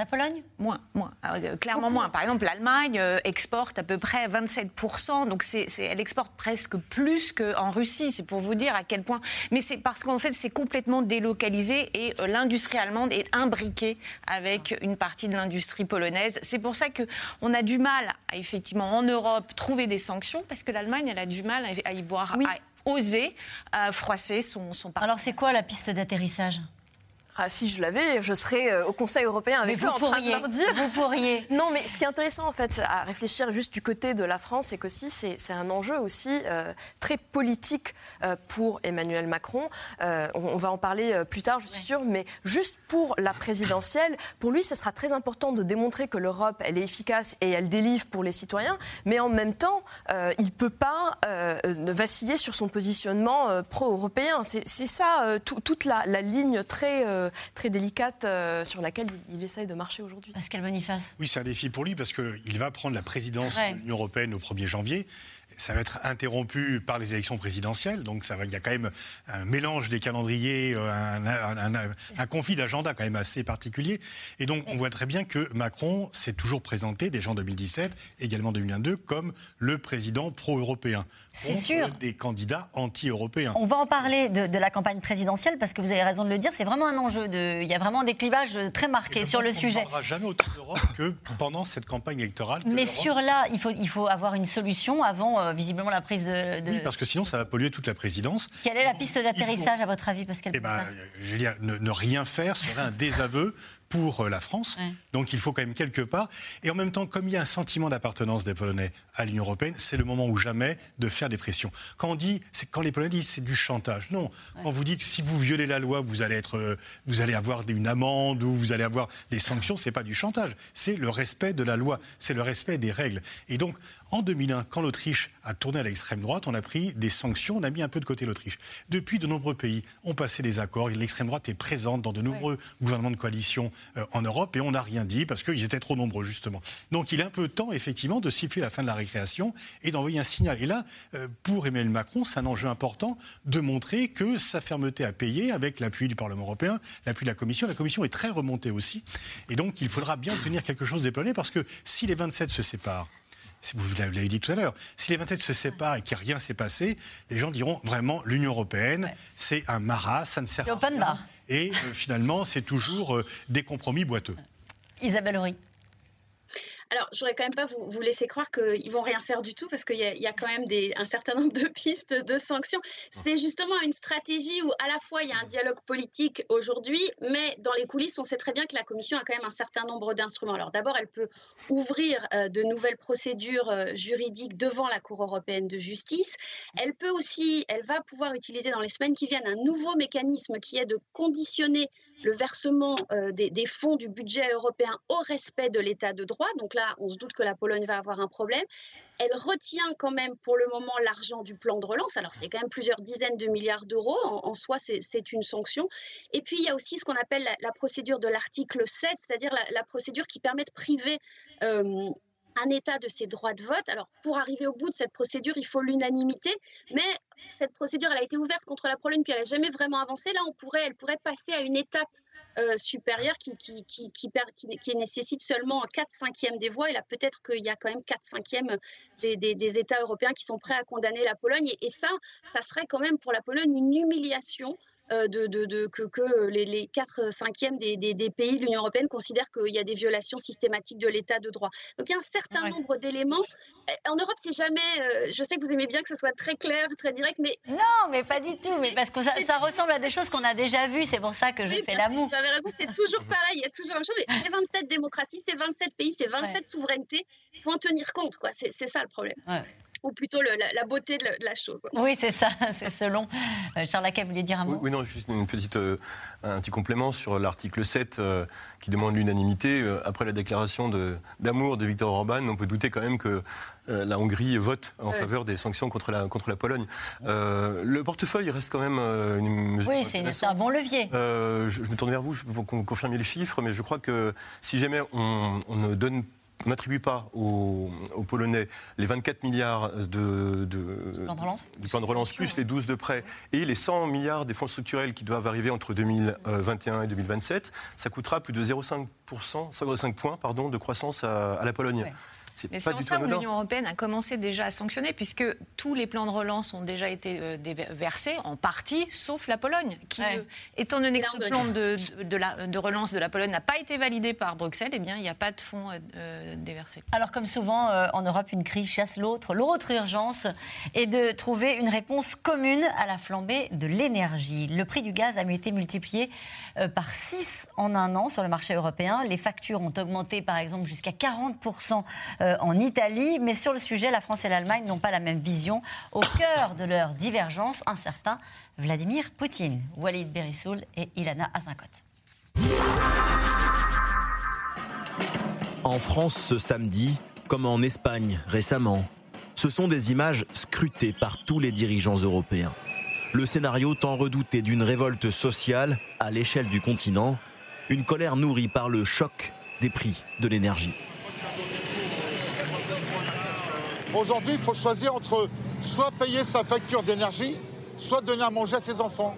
La Pologne Moins, moins. Ah, euh, clairement moins. Par exemple, l'Allemagne euh, exporte à peu près 27%, donc c'est, elle exporte presque plus qu'en Russie. C'est pour vous dire à quel point. Mais c'est parce qu'en fait, c'est complètement délocalisé et euh, l'industrie allemande est imbriquée avec une partie de l'industrie polonaise. C'est pour ça qu'on a du mal à, effectivement, en Europe, trouver des sanctions, parce que l'Allemagne, elle a du mal à y voir, à oser froisser son, son Alors, c'est quoi la piste d'atterrissage? Ah, si je l'avais, je serais euh, au Conseil européen avec eux en train de leur dire. Vous pourriez. *laughs* Non, mais ce qui est intéressant en fait à réfléchir juste du côté de la France, c'est qu'aussi c'est, un enjeu aussi euh, très politique euh, pour Emmanuel Macron. on, va en parler plus tard, je suis sûre, mais juste pour la présidentielle, pour lui, ce sera très important de démontrer que l'Europe, elle est efficace et elle délivre pour les citoyens, mais en même temps, il ne peut pas vaciller sur son positionnement pro-européen. C'est, ça toute la, la, ligne très très délicate euh, sur laquelle il, essaye de marcher aujourd'hui. Pascal Boniface. Oui, c'est un défi pour lui parce qu'il va prendre la présidence de l'Union européenne au 1er janvier. Ça va être interrompu par les élections présidentielles. Donc ça va, il y a quand même un mélange des calendriers, un, conflit d'agenda quand même assez particulier. Et donc on voit très bien que Macron s'est toujours présenté, déjà en 2017, également en 2022, comme le président pro-européen. C'est sûr. Des candidats anti-européens. On va en parler de, la campagne présidentielle parce que vous avez raison de le dire, c'est vraiment un enjeu. De, il y a vraiment des clivages très marqués sur le sujet. On ne parlera jamais autant d'Europe que pendant cette campagne électorale. Mais sur là, il faut, il faut avoir une solution avant, euh, visiblement, la prise de, Oui, parce que sinon, ça va polluer toute la présidence. Quelle est la piste d'atterrissage, à votre avis, Pascal eh ben, Je veux dire, ne rien faire serait un désaveu pour euh, la France. Donc il faut quand même quelque part. Et en même temps, comme il y a un sentiment d'appartenance des Polonais à l'Union européenne, c'est le moment ou jamais de faire des pressions. Quand on dit, c'est quand les Polonais disent c'est du chantage. Non. Quand vous dites si vous violez la loi, vous allez être, euh, vous allez avoir une amende ou vous allez avoir des sanctions, c'est pas du chantage. C'est le respect de la loi. C'est le respect des règles. Et donc en 2001, quand l'Autriche a tourné à l'extrême droite, on a pris des sanctions, on a mis un peu de côté l'Autriche. Depuis, de nombreux pays ont passé des accords. L'extrême droite est présente dans de nombreux gouvernements de coalition en Europe et on n'a rien dit parce qu'ils étaient trop nombreux justement. Donc il est un peu temps effectivement de siffler la fin de la récréation et d'envoyer un signal. Et là, euh, pour Emmanuel Macron, c'est un enjeu important de montrer que sa fermeté à payer avec l'appui du Parlement européen, l'appui de la Commission. La Commission est très remontée aussi. Et donc il faudra bien obtenir quelque chose des Polonais parce que si les 27 se séparent, vous l'avez dit tout à l'heure, si les 27 se séparent et que rien s'est passé, les gens diront vraiment l'Union européenne, c'est un maras, ça ne sert à rien. Et euh, finalement, c'est toujours euh, des compromis boiteux. Isabelle Horry. Alors, je voudrais quand même pas vous, vous laisser croire qu'ils vont rien faire du tout parce qu'il y, y, a quand même des, un certain nombre de pistes de sanctions. C'est justement une stratégie où à la fois il y a un dialogue politique aujourd'hui, mais dans les coulisses, on sait très bien que la Commission a quand même un certain nombre d'instruments. Alors d'abord, elle peut ouvrir euh, de nouvelles procédures euh, juridiques devant la Cour européenne de justice. Elle peut aussi, elle va pouvoir utiliser dans les semaines qui viennent un nouveau mécanisme qui est de conditionner le versement euh, des, des, fonds du budget européen au respect de l'état de droit. Donc là, on se doute que la Pologne va avoir un problème. Elle retient quand même pour le moment l'argent du plan de relance. Alors c'est quand même plusieurs dizaines de milliards d'euros. En, soi, c'est une sanction. Et puis il y a aussi ce qu'on appelle la, procédure de l'article 7, c'est-à-dire la, procédure qui permet de priver... Euh, un État de ses droits de vote. Alors, pour arriver au bout de cette procédure, il faut l'unanimité, mais cette procédure, elle a été ouverte contre la Pologne, puis elle n'a jamais vraiment avancé. Là, on pourrait, elle pourrait passer à une étape euh, supérieure qui, qui, qui, qui, nécessite seulement 4 cinquièmes des voix. Et là, peut-être qu'il y a quand même 4 cinquièmes des, des, États européens qui sont prêts à condamner la Pologne. Et, et, ça, ça serait quand même pour la Pologne une humiliation euh, de, de, que, que, les, les 4 cinquièmes des, des, des pays de l'Union européenne considèrent qu'il y a des violations systématiques de l'état de droit. Donc il y a un certain nombre d'éléments. En Europe, c'est jamais. Euh, je sais que vous aimez bien que ce soit très clair, très direct, mais. Non, mais pas du tout. Mais parce que ça, ça ressemble à des choses qu'on a déjà vues. C'est pour ça que je fais l'amour. Vous avez raison, c'est toujours pareil. Il y a toujours la même chose. Mais c'est 27 démocraties, c'est 27 pays, c'est 27 souverainetés. Il faut en tenir compte, quoi. C'est ça le problème. Ouais ou plutôt la, beauté de la, chose. Oui, c'est ça, *laughs* c'est selon. Euh, Charles Laquet voulait dire un mot oui, non, juste une petite, euh, un petit complément sur l'article 7 euh, qui demande l'unanimité. après la déclaration d'amour de, Victor Orban, on peut douter quand même que la Hongrie vote en faveur des sanctions contre la, contre la Pologne. le portefeuille reste quand même une mesure. Oui, c'est un bon levier. Je, me tourne vers vous pour confirmer les chiffres, mais je crois que si jamais on, on ne donne on n'attribue pas aux, Polonais les 24 milliards de, du plan de relance, plus les 12 de prêts et les 100 milliards des fonds structurels qui doivent arriver entre 2021 et 2027, ça coûtera plus de 0,5%, 0,5 points pardon, de croissance à, la Pologne. Mais c'est en ça où l'Union européenne a commencé déjà à sanctionner, puisque tous les plans de relance ont déjà été euh, versés, en partie, sauf la Pologne, qui, euh, étant donné que ce plan de, de, relance de la Pologne n'a pas été validé par Bruxelles, eh bien, il n'y a pas de fonds euh, déversés. Alors, comme souvent en Europe, une crise chasse l'autre. L'autre urgence est de trouver une réponse commune à la flambée de l'énergie. Le prix du gaz a été multiplié par 6 en un an sur le marché européen. Les factures ont augmenté, par exemple, jusqu'à 40% euh, en Italie. Mais sur le sujet, la France et l'Allemagne n'ont pas la même vision. Au cœur de leur divergence, un certain Vladimir Poutine, Walid Berissoul et Ilana Azinkot. En France ce samedi, comme en Espagne récemment, ce sont des images scrutées par tous les dirigeants européens. Le scénario tant redouté d'une révolte sociale à l'échelle du continent, une colère nourrie par le choc des prix de l'énergie. Aujourd'hui, il faut choisir entre soit payer sa facture d'énergie, soit donner à manger à ses enfants.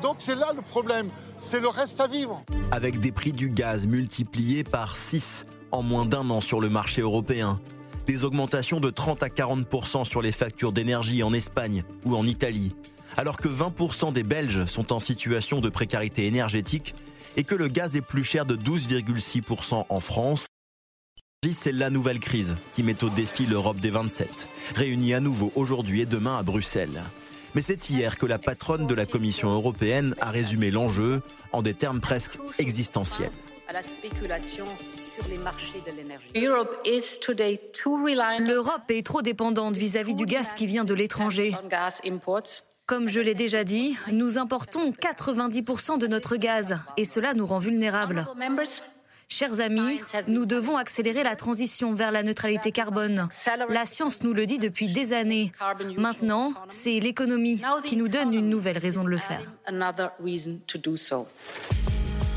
Donc c'est là le problème, c'est le reste à vivre. Avec des prix du gaz multipliés par 6 en moins d'un an sur le marché européen, des augmentations de 30 à 40% sur les factures d'énergie en Espagne ou en Italie, alors que 20% des Belges sont en situation de précarité énergétique et que le gaz est plus cher de 12,6% en France. C'est la nouvelle crise qui met au défi l'Europe des 27, réunie à nouveau aujourd'hui et demain à Bruxelles. Mais c'est hier que la patronne de la Commission européenne a résumé l'enjeu en des termes presque existentiels. À la spéculation sur les marchés de l'énergie. L'Europe est trop dépendante vis-à-vis du gaz qui vient de l'étranger. Comme je l'ai déjà dit, nous importons 90% de notre gaz et cela nous rend vulnérables. Chers amis, nous devons accélérer la transition vers la neutralité carbone. La science nous le dit depuis des années. Maintenant, c'est l'économie qui nous donne une nouvelle raison de le faire.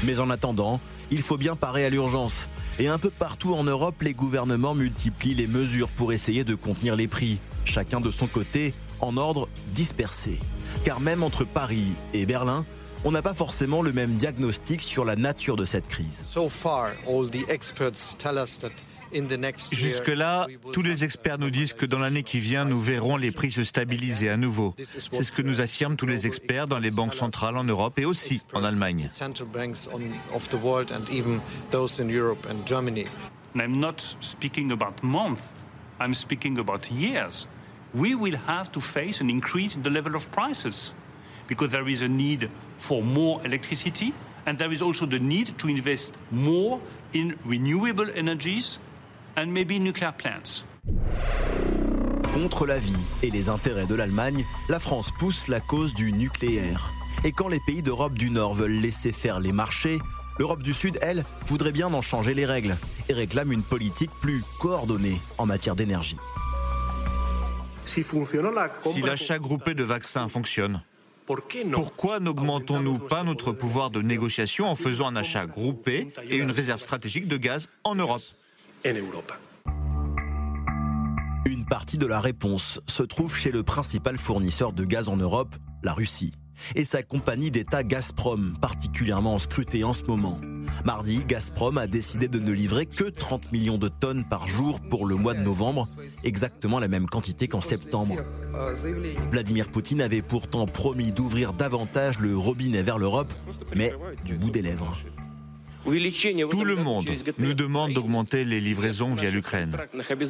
Mais en attendant, il faut bien parer à l'urgence. Et un peu partout en Europe, les gouvernements multiplient les mesures pour essayer de contenir les prix, chacun de son côté, en ordre dispersé. Car même entre Paris et Berlin, on n'a pas forcément le même diagnostic sur la nature de cette crise. Jusque-là, tous les experts nous disent que dans l'année qui vient, nous verrons les prix se stabiliser à nouveau. C'est ce que nous affirment tous les experts dans les banques centrales en Europe et aussi en Allemagne. I'm not speaking about months, I'm speaking about years. We will have to face an increase in the level of prices because there is a need for more electricity, and there is also the need to invest more in renewable energies and maybe nuclear plants. Contre la vie et les intérêts de l'Allemagne, la France pousse la cause du nucléaire. Et quand les pays d'Europe du Nord veulent laisser faire les marchés, l'Europe du Sud, elle, voudrait bien en changer les règles et réclame une politique plus coordonnée en matière d'énergie. Si l'achat groupé de vaccins fonctionne, pourquoi n'augmentons-nous pas notre pouvoir de négociation en faisant un achat groupé et une réserve stratégique de gaz en Europe. Une partie de la réponse se trouve chez le principal fournisseur de gaz en Europe, la Russie, et sa compagnie d'État Gazprom, particulièrement scrutée en ce moment. Mardi, Gazprom a décidé de ne livrer que 30 millions de tonnes par jour pour le mois de novembre, exactement la même quantité qu'en septembre. Vladimir Poutine avait pourtant promis d'ouvrir davantage le robinet vers l'Europe, mais du bout des lèvres. Tout le monde nous demande d'augmenter les livraisons via l'Ukraine.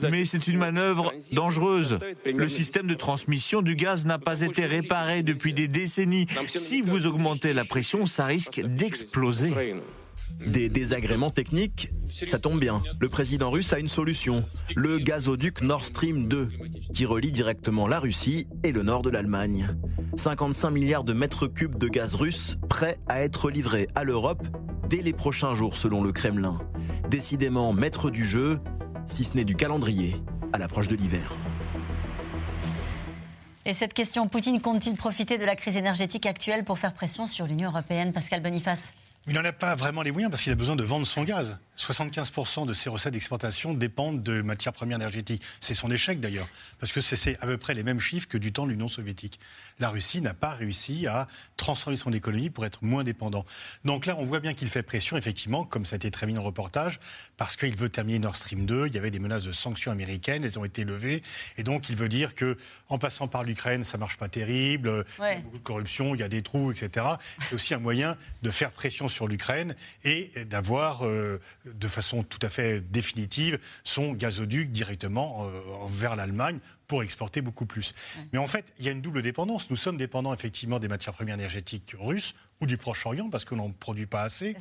Mais c'est une manœuvre dangereuse. Le système de transmission du gaz n'a pas été réparé depuis des décennies. Si vous augmentez la pression, ça risque d'exploser. Des désagréments techniques, ça tombe bien. Le président russe a une solution. Le gazoduc Nord Stream 2, qui relie directement la Russie et le nord de l'Allemagne. 55 milliards de mètres cubes de gaz russe prêts à être livrés à l'Europe dès les prochains jours selon le Kremlin. Décidément maître du jeu, si ce n'est du calendrier, à l'approche de l'hiver. Et cette question, Poutine compte-t-il profiter de la crise énergétique actuelle pour faire pression sur l'Union européenne? Pascal Boniface il n'en a pas vraiment les moyens parce qu'il a besoin de vendre son gaz. 75% de ses recettes d'exportation dépendent de matières premières énergétiques. C'est son échec d'ailleurs, parce que c'est à peu près les mêmes chiffres que du temps de l'Union soviétique. La Russie n'a pas réussi à transformer son économie pour être moins dépendant. Donc là, on voit bien qu'il fait pression, effectivement, comme ça a été très mis dans le reportage, parce qu'il veut terminer Nord Stream 2. Il y avait des menaces de sanctions américaines, elles ont été levées. Et donc, il veut dire que en passant par l'Ukraine, ça marche pas terrible, il y a beaucoup de corruption, il y a des trous, etc. C'est aussi un moyen de faire pression sur l'Ukraine et d'avoir... Euh, de façon tout à fait définitive son gazoduc directement euh, vers l'Allemagne pour exporter beaucoup plus. Mais en fait, il y a une double dépendance. Nous sommes dépendants effectivement des matières premières énergétiques russes ou du Proche-Orient parce que l'on ne produit pas assez.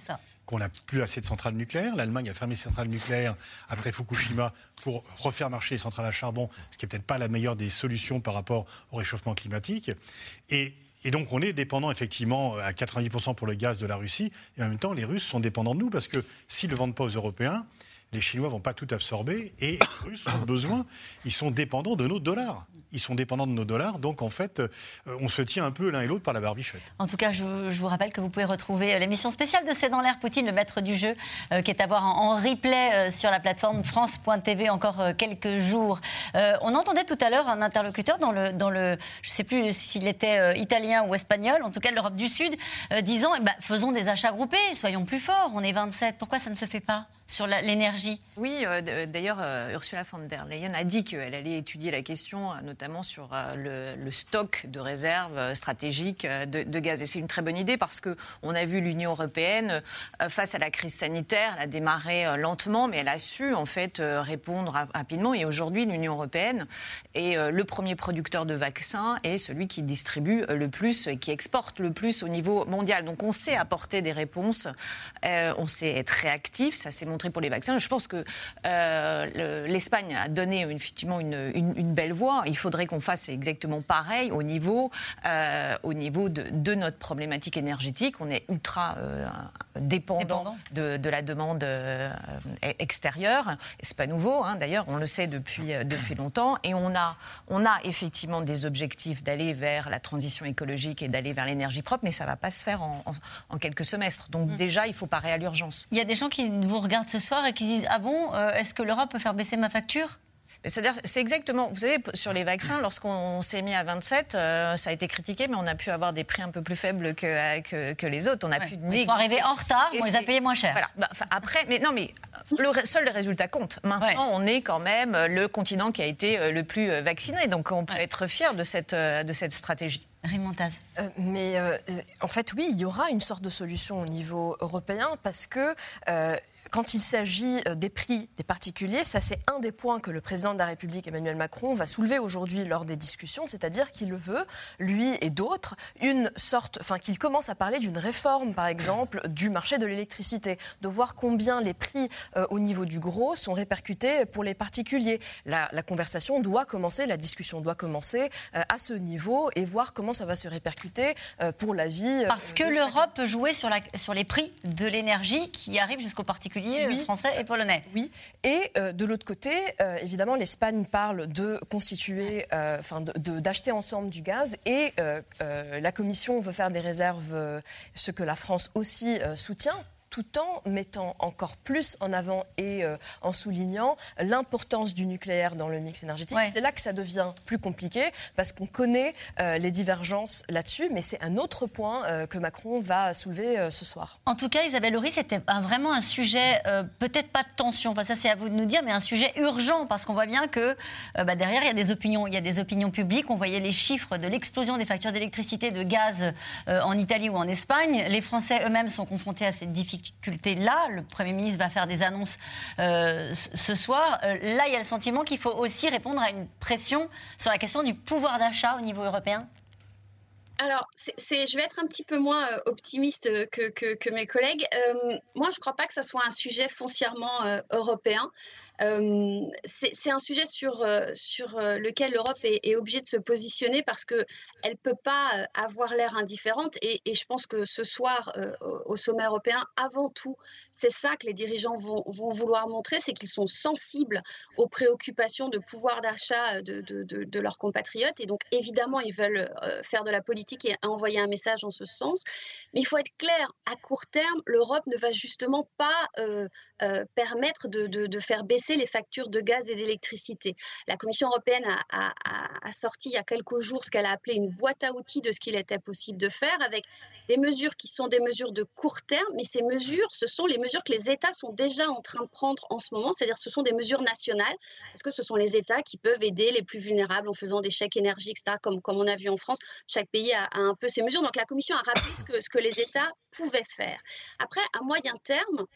qu'on n'a plus assez de centrales nucléaires. L'Allemagne a fermé ses centrales nucléaires après Fukushima pour refaire marcher les centrales à charbon, ce qui n'est peut-être pas la meilleure des solutions par rapport au réchauffement climatique. Et et donc on est dépendant effectivement à 90% pour le gaz de la Russie, et en même temps les Russes sont dépendants de nous parce que s'ils ne le vendent pas aux Européens, les Chinois vont pas tout absorber et les *coughs* Russes ont besoin, ils sont dépendants de nos dollars ils sont dépendants de nos dollars. Donc en fait, euh, on se tient un peu l'un et l'autre par la barbichette. En tout cas, je, vous rappelle que vous pouvez retrouver euh, l'émission spéciale de C'est dans l'air Poutine, le maître du jeu, euh, qui est à voir en, replay sur la plateforme France.tv encore quelques jours. on entendait tout à l'heure un interlocuteur dans le, dans le je ne sais plus s'il était italien ou espagnol, en tout cas l'Europe du Sud, disant eh ben, faisons des achats groupés, soyons plus forts, on est 27. Pourquoi ça ne se fait pas? Sur l'énergie Oui, d'ailleurs, Ursula von der Leyen a dit qu'elle allait étudier la question, notamment sur euh, le, stock de réserves euh, stratégiques euh, de, gaz. Et c'est une très bonne idée parce qu'on a vu l'Union européenne, face à la crise sanitaire, elle a démarré lentement, mais elle a su en fait répondre rapidement. Et aujourd'hui, l'Union européenne est le premier producteur de vaccins et celui qui distribue le plus et qui exporte le plus au niveau mondial. Donc on sait apporter des réponses, on sait être réactif, ça s'est montré pour les vaccins. Je pense que l'Espagne a donné effectivement une, une, une belle voie. Il faudrait qu'on fasse exactement pareil au niveau, euh, au niveau de, notre problématique énergétique. On est ultra euh, dépendant, De, la demande euh, extérieure. C'est pas nouveau, hein, d'ailleurs, on le sait depuis, depuis longtemps. Et on a, on a effectivement des objectifs d'aller vers la transition écologique et d'aller vers l'énergie propre, mais ça va pas se faire en, quelques semestres. Donc mm. déjà, il faut parer à l'urgence. Il y a des gens qui vous regardent ce soir et qui disent Ah bon, est-ce que l'Europe peut faire baisser ma facture? C'est-à-dire, c'est exactement. Vous savez, sur les vaccins, lorsqu'on s'est mis à 27, euh, ça a été critiqué, mais on a pu avoir des prix un peu plus faibles que, que, les autres. On a pu Ils sont arrivés en retard, on les a payés moins cher. Voilà. Bah, après, mais non, mais le seul résultat compte. Maintenant, on est quand même le continent qui a été euh, le plus euh, vacciné, donc on peut être fier de cette, de cette stratégie. Rimontaz. mais en fait, oui, il y aura une sorte de solution au niveau européen parce que quand il s'agit euh, des prix des particuliers, ça c'est un des points que le président de la République Emmanuel Macron va soulever aujourd'hui lors des discussions, c'est-à-dire qu'il veut, lui et d'autres, une sorte, enfin qu'il commence à parler d'une réforme, par exemple, du marché de l'électricité, de voir combien les prix euh, au niveau du gros sont répercutés pour les particuliers. La, conversation doit commencer, la discussion doit commencer euh, à ce niveau et voir comment ça va se répercuter pour la vie. Parce que l'Europe peut jouer sur, la, sur les prix de l'énergie qui arrivent jusqu'aux particuliers euh, français et polonais. Oui. Et euh, de l'autre côté, euh, évidemment, l'Espagne parle de constituer, enfin, d'acheter ensemble du gaz, et la Commission veut faire des réserves, ce que la France aussi soutient tout en mettant encore plus en avant et euh, en soulignant l'importance du nucléaire dans le mix énergétique. C'est là que ça devient plus compliqué parce qu'on connaît euh, les divergences là-dessus, mais c'est un autre point euh, que Macron va soulever ce soir. En tout cas, Isabelle Horry, c'était vraiment un sujet, peut-être pas de tension, enfin, ça c'est à vous de nous dire, mais un sujet urgent parce qu'on voit bien que bah, derrière il y a des opinions, il y a des opinions publiques. On voyait les chiffres de l'explosion des factures d'électricité, de gaz en Italie ou en Espagne. Les Français eux-mêmes sont confrontés à cette difficulté difficulté-là. Le Premier ministre va faire des annonces euh, ce soir. Euh, là, il y a le sentiment qu'il faut aussi répondre à une pression sur la question du pouvoir d'achat au niveau européen alors, je vais être un petit peu moins euh, optimiste que, que, mes collègues. moi, je ne crois pas que ça soit un sujet foncièrement européen. Euh, c'est un sujet sur, euh, euh, lequel l'Europe est, obligée de se positionner parce qu'elle ne peut pas avoir l'air indifférente. Et, je pense que ce soir, au sommet européen, avant tout, c'est ça que les dirigeants vont, vouloir montrer, c'est qu'ils sont sensibles aux préoccupations de pouvoir d'achat de, leurs compatriotes. Et donc, évidemment, ils veulent faire de la politique et envoyer un message en ce sens. Mais il faut être clair, à court terme, l'Europe ne va justement pas permettre de faire baisser les factures de gaz et d'électricité. La Commission européenne a, sorti il y a quelques jours ce qu'elle a appelé une boîte à outils de ce qu'il était possible de faire avec des mesures qui sont des mesures de court terme, mais ces mesures, ce sont les mesures que les États sont déjà en train de prendre en ce moment, c'est-à-dire ce sont des mesures nationales, parce que ce sont les États qui peuvent aider les plus vulnérables en faisant des chèques énergie, etc., comme, comme on a vu en France. Chaque pays a, un peu ses mesures. Donc la Commission a rappelé ce que les États pouvaient faire. Après, à moyen terme,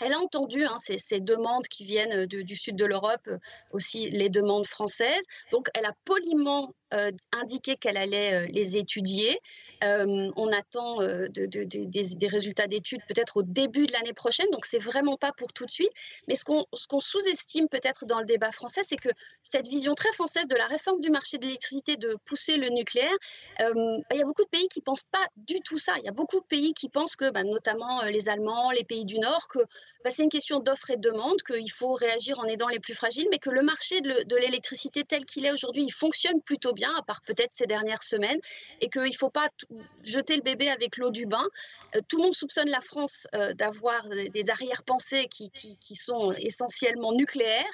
elle a entendu hein, ces, demandes qui viennent du sud de l'Europe, aussi les demandes françaises. Donc, elle a poliment euh, indiqué qu'elle allait euh, les étudier. Euh, on attend des, résultats d'études peut-être au début de l'année prochaine, donc c'est vraiment pas pour tout de suite. Mais ce qu'on sous-estime peut-être dans le débat français, c'est que cette vision très française de la réforme du marché de l'électricité, de pousser le nucléaire, il y a beaucoup de pays qui pensent pas du tout ça. Il y a beaucoup de pays qui pensent que, bah, notamment les Allemands, les pays du Nord, que bah, c'est une question d'offre et de demande, qu'il faut réagir en aidant les plus fragiles, mais que le marché de l'électricité tel qu'il est aujourd'hui, il fonctionne plutôt bien, à part peut-être ces dernières semaines, et qu'il ne faut pas jeter le bébé avec l'eau du bain. Euh, tout le monde soupçonne la France euh, d'avoir des arrière-pensées qui, qui, sont essentiellement nucléaires.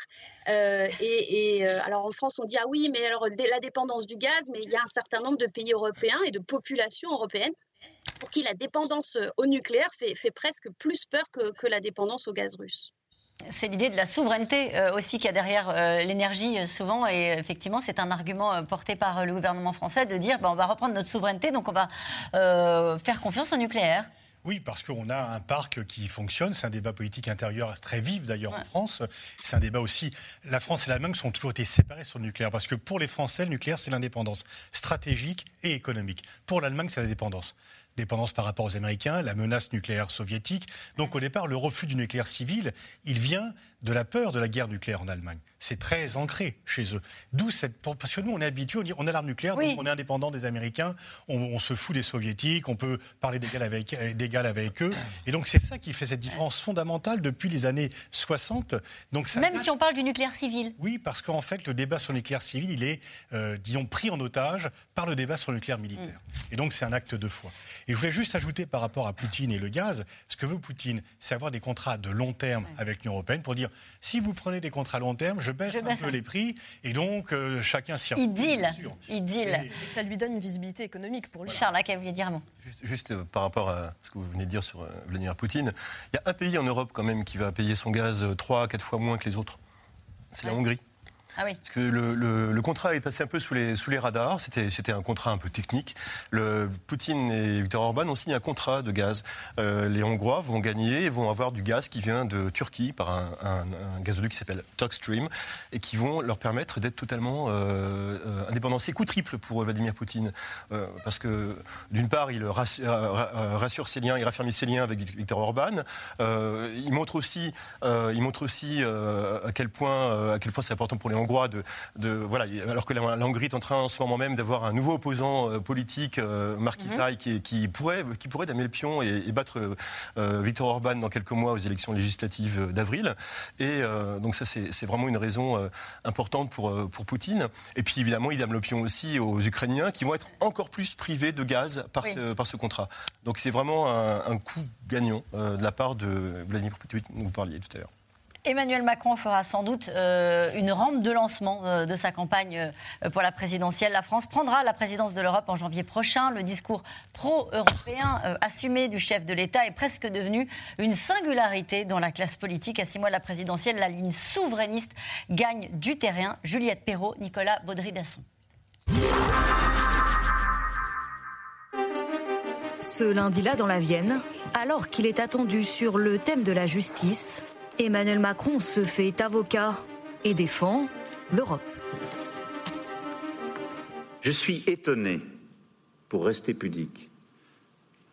Euh, et, alors en France, on dit ah oui, mais alors la dépendance du gaz, mais il y a un certain nombre de pays européens et de populations européennes pour qui la dépendance au nucléaire fait, presque plus peur que, la dépendance au gaz russe. C'est l'idée de la souveraineté euh, aussi qu'il y a derrière euh, l'énergie euh, souvent. Et effectivement, c'est un argument porté par le gouvernement français de dire bah, on va reprendre notre souveraineté, donc on va faire confiance au nucléaire. Oui, parce qu'on a un parc qui fonctionne. C'est un débat politique intérieur très vif d'ailleurs en France. C'est un débat aussi. La France et l'Allemagne sont toujours été séparées sur le nucléaire parce que pour les Français, le nucléaire c'est l'indépendance stratégique et économique. Pour l'Allemagne, c'est la dépendance dépendance par rapport aux Américains, la menace nucléaire soviétique. Donc au départ, le refus du nucléaire civil, il vient de la peur de la guerre nucléaire en Allemagne. C'est très ancré chez eux. D'où cette. Parce que nous, on est habitué, on dit on a l'arme nucléaire, donc on est indépendant des Américains, on, se fout des Soviétiques, on peut parler d'égal avec, avec eux. Et donc c'est ça qui fait cette différence fondamentale depuis les années 60. Donc ça Même si on parle du nucléaire civil. Oui, parce qu'en fait, le débat sur le nucléaire civil, il est, euh, disons, pris en otage par le débat sur le nucléaire militaire. Mm. Et donc c'est un acte de foi. Et je voulais juste ajouter par rapport à Poutine et le gaz, ce que veut Poutine, c'est avoir des contrats de long terme avec l'Union européenne pour dire si vous prenez des contrats long terme, je baisse, un peu les prix et donc euh, chacun s'y Il deal. Il deal. ça lui donne une visibilité économique pour lui. Charles, vous voulez dire un mot? Juste, euh, par rapport à ce que vous venez de dire sur euh, Vladimir Poutine, il y a un pays en Europe quand même qui va payer son gaz 3 à 4 fois moins que les autres. C'est la Hongrie. Ah Parce que le, contrat est passé un peu sous les, radars. C'était un contrat un peu technique. Le, Poutine et Viktor Orban ont signé un contrat de gaz. Euh, les Hongrois vont gagner et vont avoir du gaz qui vient de Turquie par un, gazoduc qui s'appelle Turkstream et qui vont leur permettre d'être totalement euh, euh indépendants. C'est coup triple pour Vladimir Poutine. Parce que d'une part, il rassure, ses liens, il raffermit ses liens avec Viktor Orban. il montre aussi, à quel point, à quel point c'est important pour les hongrois de, voilà, alors que la, Hongrie est en train en ce moment même d'avoir un nouveau opposant euh, politique, euh, Mark mhm. qui, pourrait, qui pourrait damer le pion et, battre euh, Viktor Orban dans quelques mois aux élections législatives d'avril. Et donc ça, c'est vraiment une raison importante pour, pour Poutine. Et puis évidemment, il dame le pion aussi aux Ukrainiens qui vont être encore plus privés de gaz par, ce, par ce contrat. Donc c'est vraiment un, un, coup gagnant de la part de Vladimir Poutine dont vous parliez tout à l'heure. Emmanuel Macron fera sans doute euh, une rampe de lancement euh, de sa campagne euh, pour la présidentielle. La France prendra la présidence de l'Europe en janvier prochain. Le discours pro-européen assumé du chef de l'État est presque devenu une singularité dans la classe politique. À six mois de la présidentielle, la ligne souverainiste gagne du terrain. Juliette Perrault, Nicolas Baudry-Dasson. Ce lundi-là, dans la Vienne, alors qu'il est attendu sur le thème de la justice, Emmanuel Macron se fait avocat et défend l'Europe. Je suis étonné, pour rester pudique,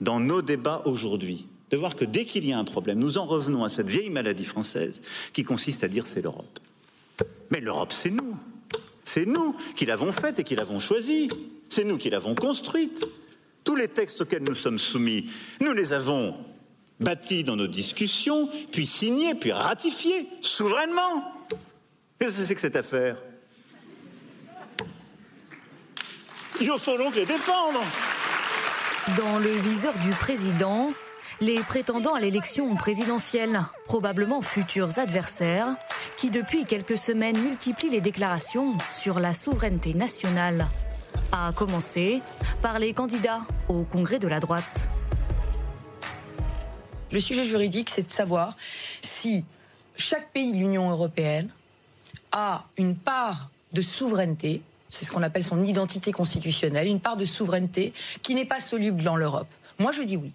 dans nos débats aujourd'hui, de voir que dès qu'il y a un problème, nous en revenons à cette vieille maladie française qui consiste à dire c'est l'Europe. Mais l'Europe, c'est nous. C'est nous qui l'avons faite et qui l'avons choisie. C'est nous qui l'avons construite. Tous les textes auxquels nous sommes soumis, nous les avons bâti dans nos discussions, puis signé, puis ratifié, souverainement. Qu'est-ce que c'est que cette affaire? Il faut donc les défendre. Dans le viseur du président, les prétendants à l'élection présidentielle, probablement futurs adversaires, qui depuis quelques semaines multiplient les déclarations sur la souveraineté nationale. À commencer par les candidats au congrès de la droite. Le sujet juridique, c'est de savoir si chaque pays de l'Union européenne a une part de souveraineté, c'est ce qu'on appelle son identité constitutionnelle, une part de souveraineté qui n'est pas soluble dans l'Europe. Moi, je dis oui.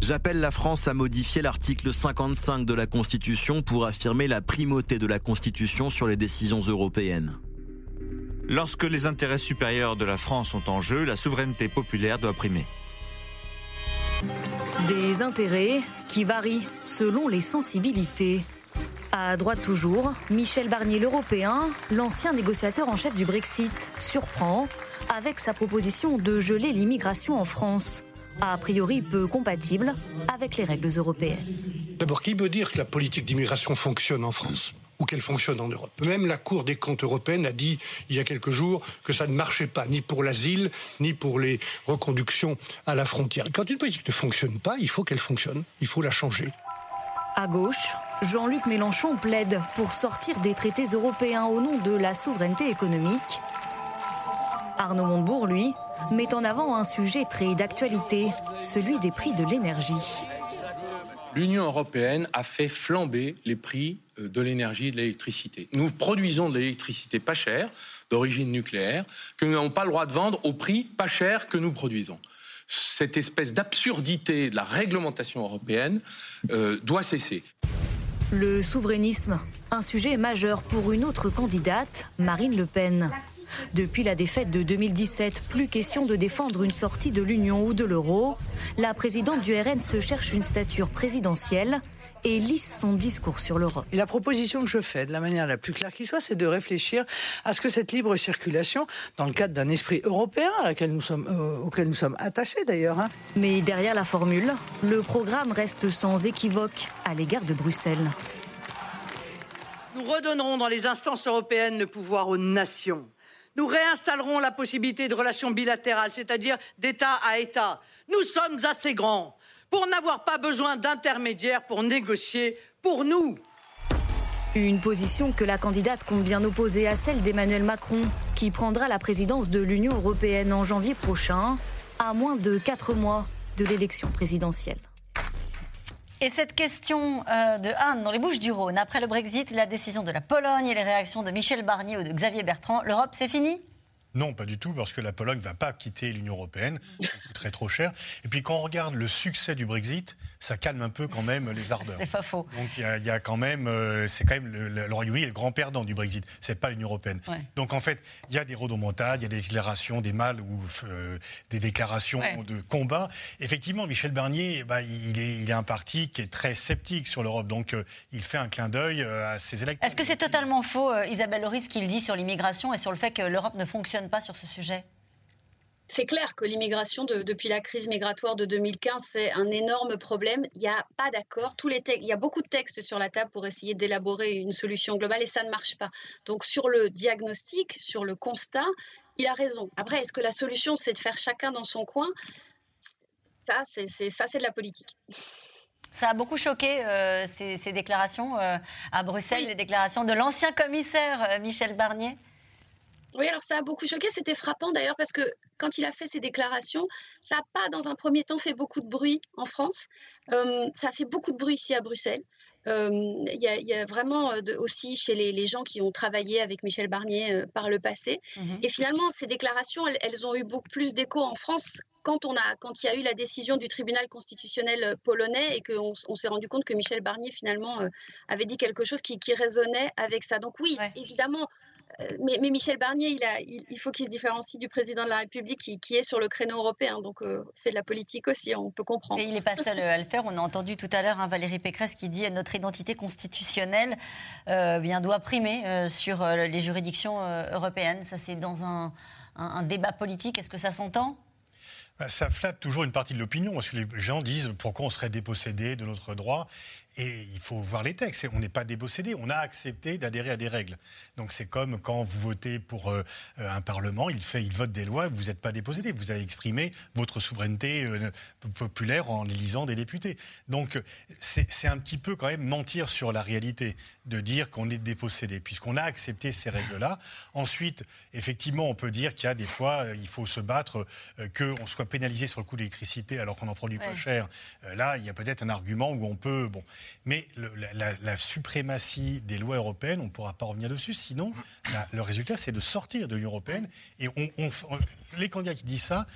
J'appelle la France à modifier l'article 55 de la Constitution pour affirmer la primauté de la Constitution sur les décisions européennes. Lorsque les intérêts supérieurs de la France sont en jeu, la souveraineté populaire doit primer. Des intérêts qui varient selon les sensibilités. À droite toujours, Michel Barnier l'Européen, l'ancien négociateur en chef du Brexit, surprend avec sa proposition de geler l'immigration en France. a priori peu compatible avec les règles européennes. D'abord, qui peut dire que la politique d'immigration fonctionne en France? Ou qu'elle fonctionne en Europe. Même la Cour des comptes européenne a dit il y a quelques jours que ça ne marchait pas, ni pour l'asile, ni pour les reconductions à la frontière. Quand une politique ne fonctionne pas, il faut qu'elle fonctionne, il faut la changer. À gauche, Jean-Luc Mélenchon plaide pour sortir des traités européens au nom de la souveraineté économique. Arnaud Montebourg, lui, met en avant un sujet très d'actualité, celui des prix de l'énergie. L'Union européenne a fait flamber les prix euh, de l'énergie et de l'électricité. Nous produisons de l'électricité pas chère, d'origine nucléaire, que nous n'avons pas le droit de vendre au prix pas cher que nous produisons cette espèce d'absurdité de la réglementation européenne euh, doit cesser. Le souverainisme, un sujet majeur pour une autre candidate, Marine Le Pen. Depuis la défaite de 2017, plus question de défendre une sortie de l'Union ou de l'euro. La présidente du RN se cherche une stature présidentielle et lisse son discours sur l'Europe. la proposition que je fais, de la manière la plus claire qui soit, c'est de réfléchir à ce que cette libre circulation, dans le cadre d'un esprit européen nous sommes, euh, auquel nous sommes attachés d'ailleurs. Hein. Mais derrière la formule, le programme reste sans équivoque à l'égard de Bruxelles. Nous redonnerons dans les instances européennes le pouvoir aux nations. Nous réinstallerons la possibilité de relations bilatérales, c'est-à-dire d'État à État. Nous sommes assez grands pour n'avoir pas besoin d'intermédiaires pour négocier pour nous. Une position que la candidate compte bien opposer à celle d'Emmanuel Macron, qui prendra la présidence de l'Union européenne en janvier prochain, à moins de quatre mois de l'élection présidentielle. Et cette question euh, de Anne dans les Bouches du Rhône, après le Brexit, la décision de la Pologne et les réactions de Michel Barnier ou de Xavier Bertrand, l'Europe, c'est fini? Non, pas du tout, parce que la Pologne ne va pas quitter l'Union européenne, *laughs* ça coûterait trop cher. Et puis quand on regarde le succès du Brexit, ça calme un peu quand même les ardeurs. *laughs* c'est pas faux. Donc il y, a quand même, euh, c'est quand même le, Royaume-Uni est le grand perdant du Brexit. C'est pas l'Union européenne. Donc en fait, il y a des rodomontades, il y a des déclarations, des mâles ou euh, des déclarations de combat. Effectivement, Michel Barnier, bah, il, est, il est un parti qui est très sceptique sur l'Europe, donc euh, il fait un clin d'œil à ses électeurs. Est-ce que c'est totalement faux, Isabelle Loris, qu'il dit sur l'immigration et sur le fait que l'Europe ne fonctionne pas sur ce sujet? C'est clair que l'immigration depuis la crise migratoire de 2015, c'est un énorme problème. Il n'y a pas d'accord. Tous les il y a beaucoup de textes sur la table pour essayer d'élaborer une solution globale et ça ne marche pas. Donc sur le diagnostic, sur le constat, il a raison. Après, est-ce que la solution, c'est de faire chacun dans son coin? Ça, c'est ça, c'est de la politique. Ça a beaucoup choqué euh, ces, déclarations euh, à Bruxelles, les déclarations de l'ancien commissaire euh, Michel Barnier. Oui, alors ça a beaucoup choqué. C'était frappant d'ailleurs parce que quand il a fait ses déclarations, ça n'a pas dans un premier temps fait beaucoup de bruit en France. Euh, ça a fait beaucoup de bruit ici à Bruxelles. Euh, il y, a vraiment euh, aussi chez les, gens qui ont travaillé avec Michel Barnier par le passé. Mhm. Et finalement, ces déclarations, elles, ont eu beaucoup plus d'écho en France quand, on a, quand il y a eu la décision du tribunal constitutionnel polonais et qu'on on, s'est rendu compte que Michel Barnier, finalement, avait dit quelque chose qui, résonnait avec ça. Donc oui, évidemment, euh, mais, Michel Barnier, il, a, il, faut qu'il se différencie du président de la République qui, est sur le créneau européen, donc euh, fait de la politique aussi, on peut comprendre. Et il n'est pas seul à le faire. On a entendu tout à l'heure hein, Valérie Pécresse qui dit notre identité constitutionnelle euh, bien, doit primer sur les juridictions européennes. Ça, c'est dans un, un débat politique. Est-ce que ça s'entend? Bah, ça flatte toujours une partie de l'opinion, parce que les gens disent pourquoi on serait dépossédé de notre droit. Et il faut voir les textes. On n'est pas dépossédé, on a accepté d'adhérer à des règles. Donc c'est comme quand vous votez pour euh, un Parlement, il, fait, il vote des lois, vous n'êtes pas dépossédé. Vous avez exprimé votre souveraineté euh, populaire en élisant des députés. Donc c'est un petit peu quand même mentir sur la réalité de dire qu'on est dépossédé, puisqu'on a accepté ces règles-là. Ensuite, effectivement, on peut dire qu'il y a des fois, euh, il faut se battre, qu'on soit pénalisé sur le coût de l'électricité alors qu'on en produit pas cher. là, il y a peut-être un argument où on peut... Bon, mais la, suprématie des lois européennes, on ne pourra pas revenir dessus. Sinon, le résultat, c'est de sortir de l'Union européenne. Et les candidats qui disent ça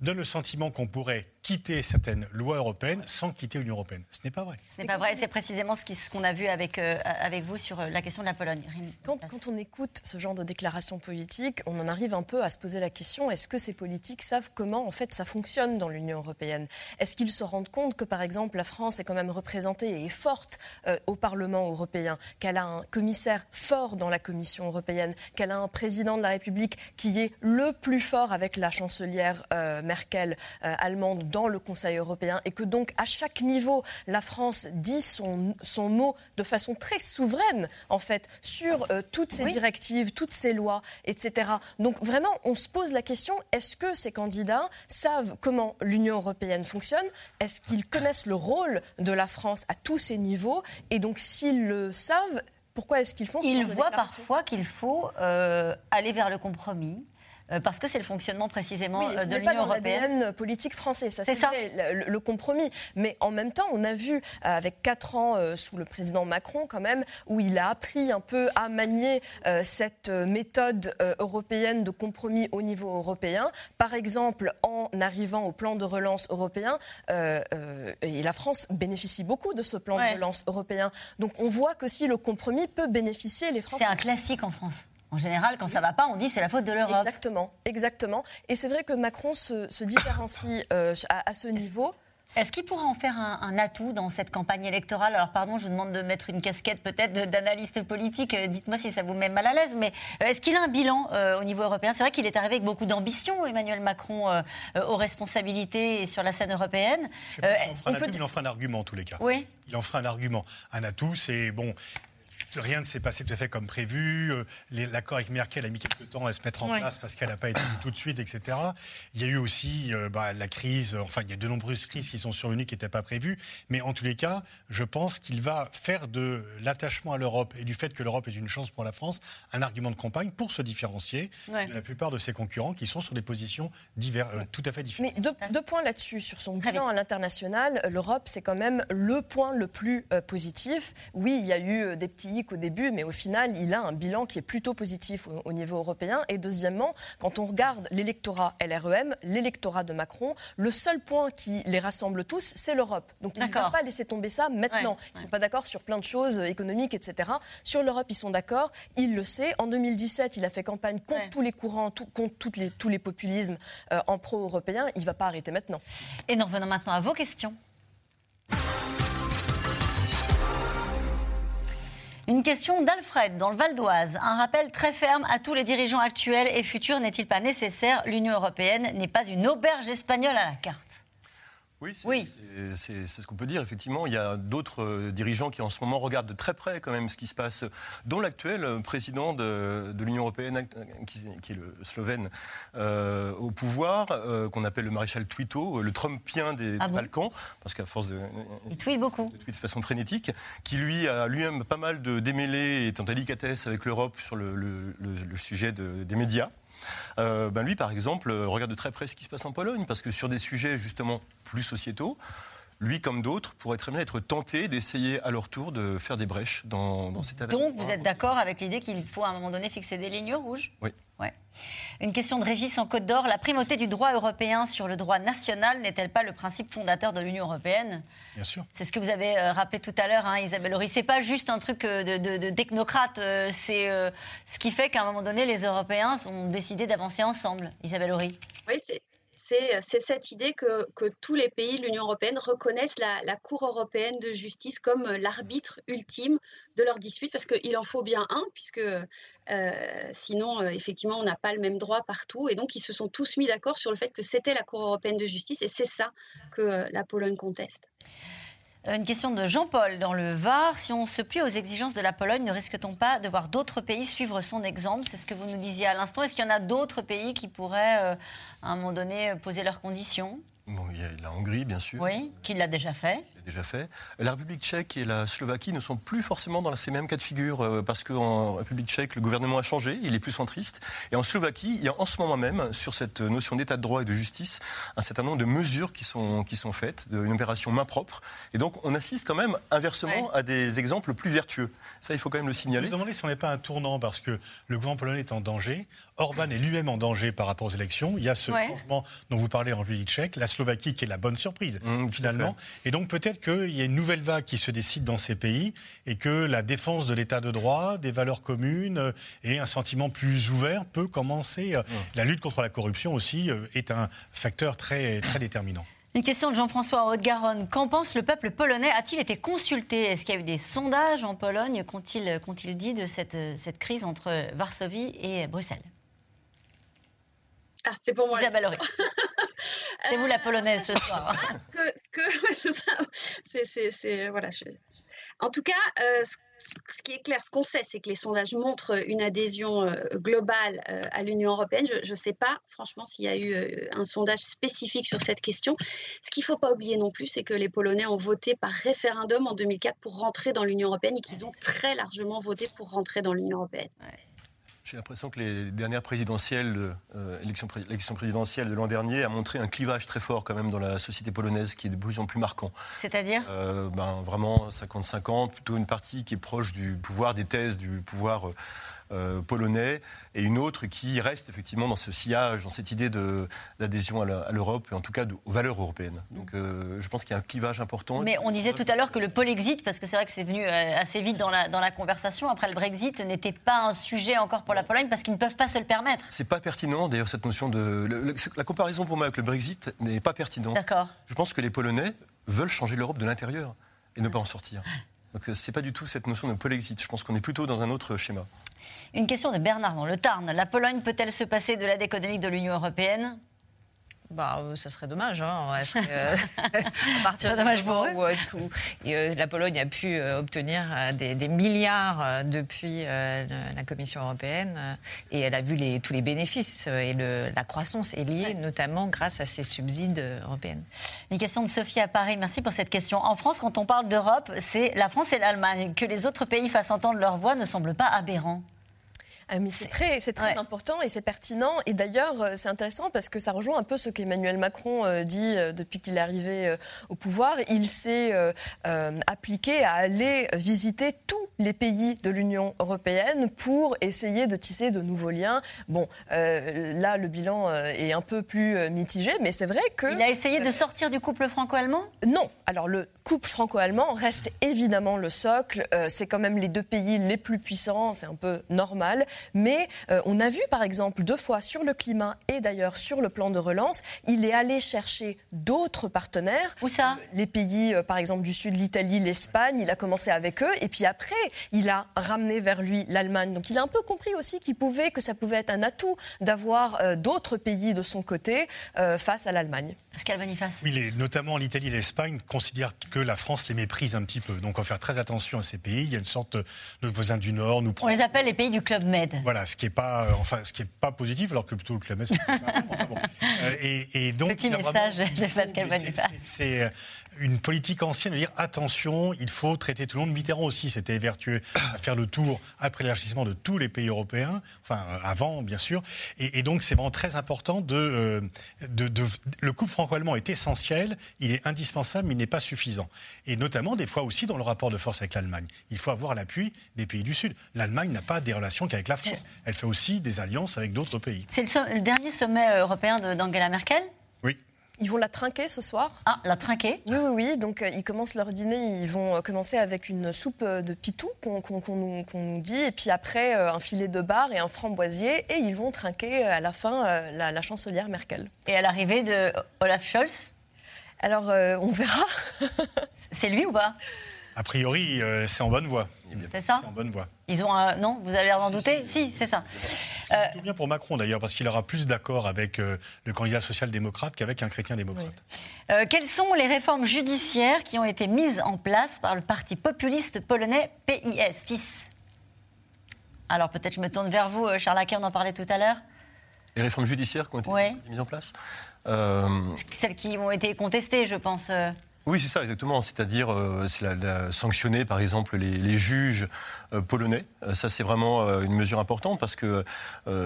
donnent le sentiment qu'on pourrait quitter certaines lois européennes sans quitter l'Union européenne. Ce n'est pas vrai. Ce n'est pas vrai. C'est précisément ce qu'on a vu avec, euh, avec vous sur euh, la question de la Pologne. Quand, on écoute ce genre de déclarations politiques, on en arrive un peu à se poser la question est-ce que ces politiques savent comment en fait ça fonctionne dans l'Union européenne? Est-ce qu'ils se rendent compte que par exemple la France est quand même représentée et est forte euh, au Parlement européen, qu'elle a un commissaire fort dans la Commission européenne, qu'elle a un président de la République qui est le plus fort avec la chancelière Merkel allemande dans le Conseil européen et que donc à chaque niveau, la France dit son, son mot de façon très souveraine, en fait, sur euh, toutes ces directives, toutes ces lois, etc. Donc vraiment, on se pose la question, est-ce que ces candidats savent comment l'Union européenne fonctionne? Est-ce qu'ils connaissent le rôle de la France à tous ces niveaux? Et donc, s'ils le savent, pourquoi est-ce qu'ils font Ils voient parfois qu'il faut euh, aller vers le compromis. Euh, parce que c'est le fonctionnement précisément oui, euh, de l'Union européenne. l'ADN politique français, ça c'est le, le, compromis. Mais en même temps, on a vu avec quatre ans sous le président Macron quand même, où il a appris un peu à manier cette méthode européenne de compromis au niveau européen. Par exemple, en arrivant au plan de relance européen, et la France bénéficie beaucoup de ce plan de relance européen. Donc on voit que si le compromis peut bénéficier les Français. C'est un classique en France. En général, quand ça ne va pas, on dit c'est la faute de l'Europe. Exactement, exactement. Et c'est vrai que Macron se, se différencie euh, à, à, ce niveau. Est-ce qu'il pourra en faire un, un, atout dans cette campagne électorale? Alors, pardon, je vous demande de mettre une casquette peut-être d'analyste politique. Euh, dites-moi si ça vous met mal à l'aise. Mais euh, est-ce qu'il a un bilan euh, au niveau européen? C'est vrai qu'il est arrivé avec beaucoup d'ambition, Emmanuel Macron, euh, aux responsabilités et sur la scène européenne. Je sais pas si on fera un atout, il en fera un argument en tous les cas. Oui. Il en fera un argument. Un atout, c'est bon rien ne s'est passé tout à fait comme prévu. L'accord avec Merkel a mis quelques temps à se mettre en ouais. place parce qu'elle n'a pas été tout de suite, etc. Il y a eu aussi euh, bah, la crise, enfin, il y a de nombreuses crises qui sont survenues qui n'étaient pas prévues. Mais en tous les cas, je pense qu'il va faire de l'attachement à l'Europe et du fait que l'Europe est une chance pour la France un argument de campagne pour se différencier ouais. de la plupart de ses concurrents qui sont sur des positions divers, euh, tout à fait différentes. Mais deux, deux points là-dessus. Sur son bilan à l'international, l'Europe, c'est quand même le point le plus euh, positif. Oui, il y a eu des petits au début, mais au final, il a un bilan qui est plutôt positif au, au niveau européen. Et deuxièmement, quand on regarde l'électorat LREM, l'électorat de Macron, le seul point qui les rassemble tous, c'est l'Europe. Donc il ne va pas laisser tomber ça maintenant. Ouais, ils ne sont pas d'accord sur plein de choses économiques, etc. Sur l'Europe, ils sont d'accord. Il le sait. En 2017, il a fait campagne contre ouais. tous les courants, tout, contre toutes les, tous les populismes euh, en pro-européen. Il ne va pas arrêter maintenant. Et nous revenons maintenant à vos questions. Une question d'Alfred dans le Val d'Oise. Un rappel très ferme à tous les dirigeants actuels et futurs n'est-il pas nécessaire? L'Union européenne n'est pas une auberge espagnole à la carte. Oui, c'est oui. ce qu'on peut dire. Effectivement, il y a d'autres euh, dirigeants qui en ce moment regardent de très près quand même ce qui se passe, dont l'actuel euh, président de, de l'Union européenne, qui, qui, est le Slovène, euh, au pouvoir, euh, qu'on appelle le maréchal Twito, le Trumpien des, ah des bon Balkans, parce qu'à force de... Il tweet beaucoup. De, tweet de façon frénétique, qui lui a lui-même pas mal de démêlés et est en délicatesse avec l'Europe sur le, le, le sujet de, des médias. Euh, ben lui, par exemple, regarde de très près ce qui se passe en Pologne, parce que sur des sujets justement plus sociétaux, lui comme d'autres pourraient très bien être tentés d'essayer à leur tour de faire des brèches dans, dans cet Donc vous êtes d'accord avec l'idée qu'il faut à un moment donné fixer des lignes rouges? Oui. Ouais. Une question de Régis en Côte d'Or. La primauté du droit européen sur le droit national n'est-elle pas le principe fondateur de l'Union européenne? Bien sûr. C'est ce que vous avez euh, rappelé tout à l'heure, hein, Isabelle Horry. C'est pas juste un truc euh, de, de, de technocrate. Euh, c'est euh, ce qui fait qu'à un moment donné, les Européens ont décidé d'avancer ensemble. Isabelle Horry. Oui, c'est c'est cette idée que, tous les pays de l'Union européenne reconnaissent la, Cour européenne de justice comme l'arbitre ultime de leurs disputes, parce qu'il en faut bien un, puisque euh, sinon, euh, effectivement, on n'a pas le même droit partout. Et donc, ils se sont tous mis d'accord sur le fait que c'était la Cour européenne de justice, et c'est ça que euh, la Pologne conteste. Une question de Jean-Paul dans le Var. Si on se plie aux exigences de la Pologne, ne risque-t-on pas de voir d'autres pays suivre son exemple? C'est ce que vous nous disiez à l'instant. Est-ce qu'il y en a d'autres pays qui pourraient, euh, à un moment donné, poser leurs conditions? Bon, il y a la Hongrie, bien sûr. Oui, qui l'a déjà fait. Déjà fait. La République tchèque et la Slovaquie ne sont plus forcément dans ces mêmes cas de figure euh, parce qu'en République tchèque, le gouvernement a changé, il est plus centriste. Et en Slovaquie, il y a en ce moment même, sur cette notion d'état de droit et de justice, un certain nombre de mesures qui sont, qui sont faites, une opération main propre. Et donc, on assiste quand même inversement ouais. à des exemples plus vertueux. Ça, il faut quand même le signaler. Je me demandais si on n'est pas un tournant parce que le gouvernement polonais est en danger. Orban est lui-même en danger par rapport aux élections. Il y a ce ouais. changement dont vous parlez en République tchèque, la Slovaquie qui est la bonne surprise mmh, finalement. Et donc peut-être qu'il y a une nouvelle vague qui se décide dans ces pays et que la défense de l'état de droit, des valeurs communes et un sentiment plus ouvert peut commencer. Mmh. La lutte contre la corruption aussi est un facteur très, très déterminant. Une question de Jean-François Haute-Garonne. Qu'en pense le peuple polonais? A-t-il été consulté? Est-ce qu'il y a eu des sondages en Pologne? Qu'ont-ils qu dit de cette, cette crise entre Varsovie et Bruxelles? C'est pour moi. Isabelle *laughs* C'est vous la polonaise ce soir. ce que, ce que, *laughs* c'est, voilà. en tout cas, ce ce qui est clair, ce qu'on sait, c'est que les sondages montrent une adhésion euh, globale euh, à l'Union européenne. Je ne sais pas, franchement, s'il y a eu euh, un sondage spécifique sur cette question. Ce qu'il ne faut pas oublier non plus, c'est que les Polonais ont voté par référendum en 2004 pour rentrer dans l'Union européenne et qu'ils ont très largement voté pour rentrer dans l'Union européenne. J'ai l'impression que les dernières présidentielles, euh, l'élection présidentielle de l'an dernier a montré un clivage très fort quand même dans la société polonaise qui est de plus en plus marquant. C'est-à-dire? Euh, ben, Vraiment 50-50, plutôt une partie qui est proche du pouvoir, des thèses du pouvoir. Euh, euh, polonais, et une autre qui reste effectivement dans ce sillage, dans cette idée d'adhésion à l'Europe, et en tout cas aux valeurs européennes. Donc euh, je pense qu'il y a un clivage important. Mais on disait tout à l'heure que le Polexit, parce que c'est vrai que c'est venu euh, assez vite dans la, dans la conversation, après le Brexit, n'était pas un sujet encore pour la Pologne, parce qu'ils ne peuvent pas se le permettre. C'est pas pertinent, d'ailleurs, cette notion de... la comparaison pour moi avec le Brexit n'est pas pertinente. D'accord. Je pense que les Polonais veulent changer l'Europe de l'intérieur et ne pas en sortir. *laughs* Donc c'est pas du tout cette notion de Polexit. Je pense qu'on est plutôt dans un autre schéma. Une question de Bernard dans le Tarn. La Pologne peut-elle se passer de l'aide économique de l'Union européenne? Bah, euh, ça serait dommage. Hein. *laughs* Euh, à partir du moment où euh, la Pologne a pu obtenir des, milliards depuis la Commission européenne et elle a vu les, tous les bénéfices et le, la croissance est liée notamment grâce à ces subsides européens. Une question de Sophie à Paris. Merci pour cette question. En France, quand on parle d'Europe, c'est la France et l'Allemagne. Que les autres pays fassent entendre leur voix ne semble pas aberrant. Ah, c'est très, c'est très important et c'est pertinent. Et d'ailleurs, euh, c'est intéressant parce que ça rejoint un peu ce qu'Emmanuel Macron euh, dit euh, depuis qu'il est arrivé au pouvoir. Il s'est appliqué à aller visiter tous les pays de l'Union européenne pour essayer de tisser de nouveaux liens. Bon, là, le bilan est un peu plus mitigé, mais c'est vrai que... Il a essayé de sortir du couple franco-allemand? Non. Alors, le couple franco-allemand reste évidemment le socle. c'est quand même les deux pays les plus puissants, c'est un peu normal. Mais euh, on a vu, par exemple, deux fois sur le climat et d'ailleurs sur le plan de relance, il est allé chercher d'autres partenaires. Où ça? Les pays, euh, par exemple, du sud, l'Italie, l'Espagne. Il a commencé avec eux. Et puis après, il a ramené vers lui l'Allemagne. Donc il a un peu compris aussi qu'il pouvait, que ça pouvait être un atout d'avoir euh, d'autres pays de son côté face à l'Allemagne. Pascal Boniface. Oui, notamment l'Italie et l'Espagne considèrent que la France les méprise un petit peu. Donc on va faire très attention à ces pays. Il y a une sorte de voisins du Nord. Nous On les appelle les pays du Club Med. Voilà, ce qui n'est pas, euh, enfin, ce qui est pas positif, alors que plutôt le Clamès. enfin, bon. Euh, et, et, donc, Petit message de Pascal euh, une politique ancienne de dire attention, il faut traiter tout le monde. Mitterrand aussi s'était vertueux à faire le tour après l'élargissement de tous les pays européens, enfin avant bien sûr. Et, donc c'est vraiment très important de, de, le couple franco-allemand est essentiel, il est indispensable, mais il n'est pas suffisant. Et notamment des fois aussi dans le rapport de force avec l'Allemagne, il faut avoir l'appui des pays du Sud. L'Allemagne n'a pas des relations qu'avec la France. Elle fait aussi des alliances avec d'autres pays. C'est le, dernier sommet euh, européen d'Angela Merkel? Ils vont la trinquer ce soir. Ah, la trinquer? Oui, oui, oui. Donc, euh, ils commencent leur dîner. Ils vont euh, commencer avec une soupe de pitou qu'on nous dit. Et puis après, un filet de bar et un framboisier. Et ils vont trinquer à la fin la, la chancelière Merkel. Et à l'arrivée de Olaf Scholz? Alors, on verra. C'est lui ou pas? *laughs* a priori, euh, c'est en bonne voie. C'est ça en bonne voie. Ils ont non Vous avez l'air d'en douter Si, c'est ça. C'est plutôt bien pour Macron d'ailleurs, parce qu'il aura plus d'accord avec euh, le candidat social-démocrate qu'avec un chrétien-démocrate. Euh, quelles sont les réformes judiciaires qui ont été mises en place par le parti populiste polonais PIS PIS Alors peut-être je me tourne vers vous, Charles Acker, on en parlait tout à l'heure. Les réformes judiciaires qui ont été mises en place? Celles qui ont été contestées, je pense. Oui, c'est ça, exactement. C'est-à-dire, euh, c'est la, sanctionner, par exemple, les, juges euh, polonais. Euh, ça, c'est vraiment une mesure importante parce que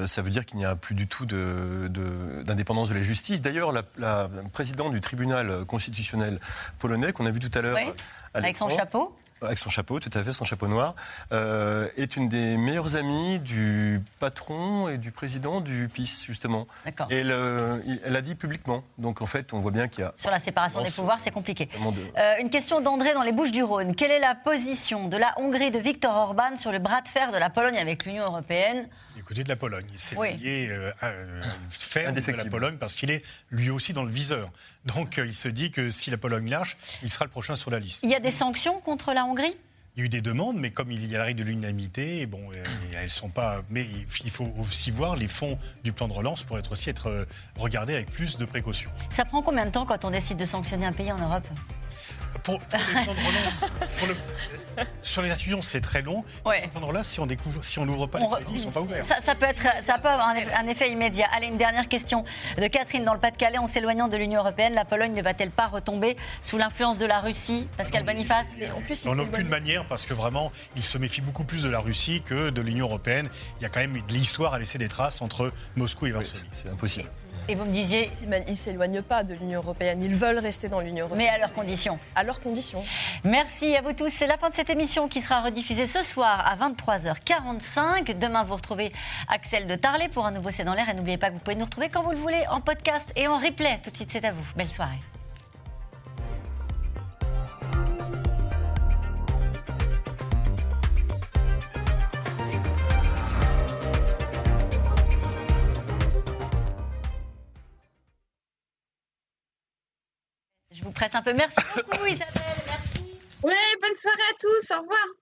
ça veut dire qu'il n'y a plus du tout d'indépendance de, la justice. D'ailleurs, la, présidente du tribunal constitutionnel polonais, qu'on a vu tout à l'heure, avec son chapeau avec son chapeau, tout à fait, son chapeau noir, euh, est une des meilleures amies du patron et du président du PIS, justement. D'accord. Et elle, a dit publiquement. Donc en fait, on voit bien qu'il y a... Sur la séparation des pouvoirs, c'est compliqué. Euh, une question d'André dans les Bouches du Rhône. Quelle est la position de la Hongrie de Viktor Orban sur le bras de fer de la Pologne avec l'Union européenne? Écoutez, de la Pologne. Il s'est lié euh, ferme de la Pologne parce qu'il est lui aussi dans le viseur. Donc il se dit que si la Pologne lâche, il sera le prochain sur la liste. Il y a des sanctions contre la Hongrie? Il y a eu des demandes, mais comme il y a la règle de l'unanimité, bon, euh, elles sont pas. Mais il faut aussi voir les fonds du plan de relance pour être aussi être euh, regardés avec plus de précautions. Ça prend combien de temps quand on décide de sanctionner un pays en Europe? Pour, les plans de relance, sur les institutions, c'est très long. Ouais. Là, si on découvre, si on n'ouvre pas les crédits, ils ne sont pas ouverts. Ça, peut être, ça peut avoir un effet, immédiat. Allez, une dernière question de Catherine dans le Pas-de-Calais. En s'éloignant de l'Union européenne, la Pologne ne va-t-elle pas retomber sous l'influence de la Russie Pascal Boniface? En plus, En aucune manière, parce que vraiment, il se méfie beaucoup plus de la Russie que de l'Union européenne. Il y a quand même de l'histoire à laisser des traces entre Moscou et Varsovie. c'est impossible. Et vous me disiez. Ils ne s'éloignent pas de l'Union européenne. Ils veulent rester dans l'Union européenne. Mais à leurs conditions. À leurs conditions. Merci à vous tous. C'est la fin de cette émission qui sera rediffusée ce soir à 23h45. Demain, vous retrouvez Axel de Tarlet pour un nouveau C'est dans l'air. Et n'oubliez pas que vous pouvez nous retrouver quand vous le voulez en podcast et en replay. Tout de suite, c'est à vous. Belle soirée. Presse un peu. Merci beaucoup, Isabelle. Merci. Oui, bonne soirée à tous. Au revoir.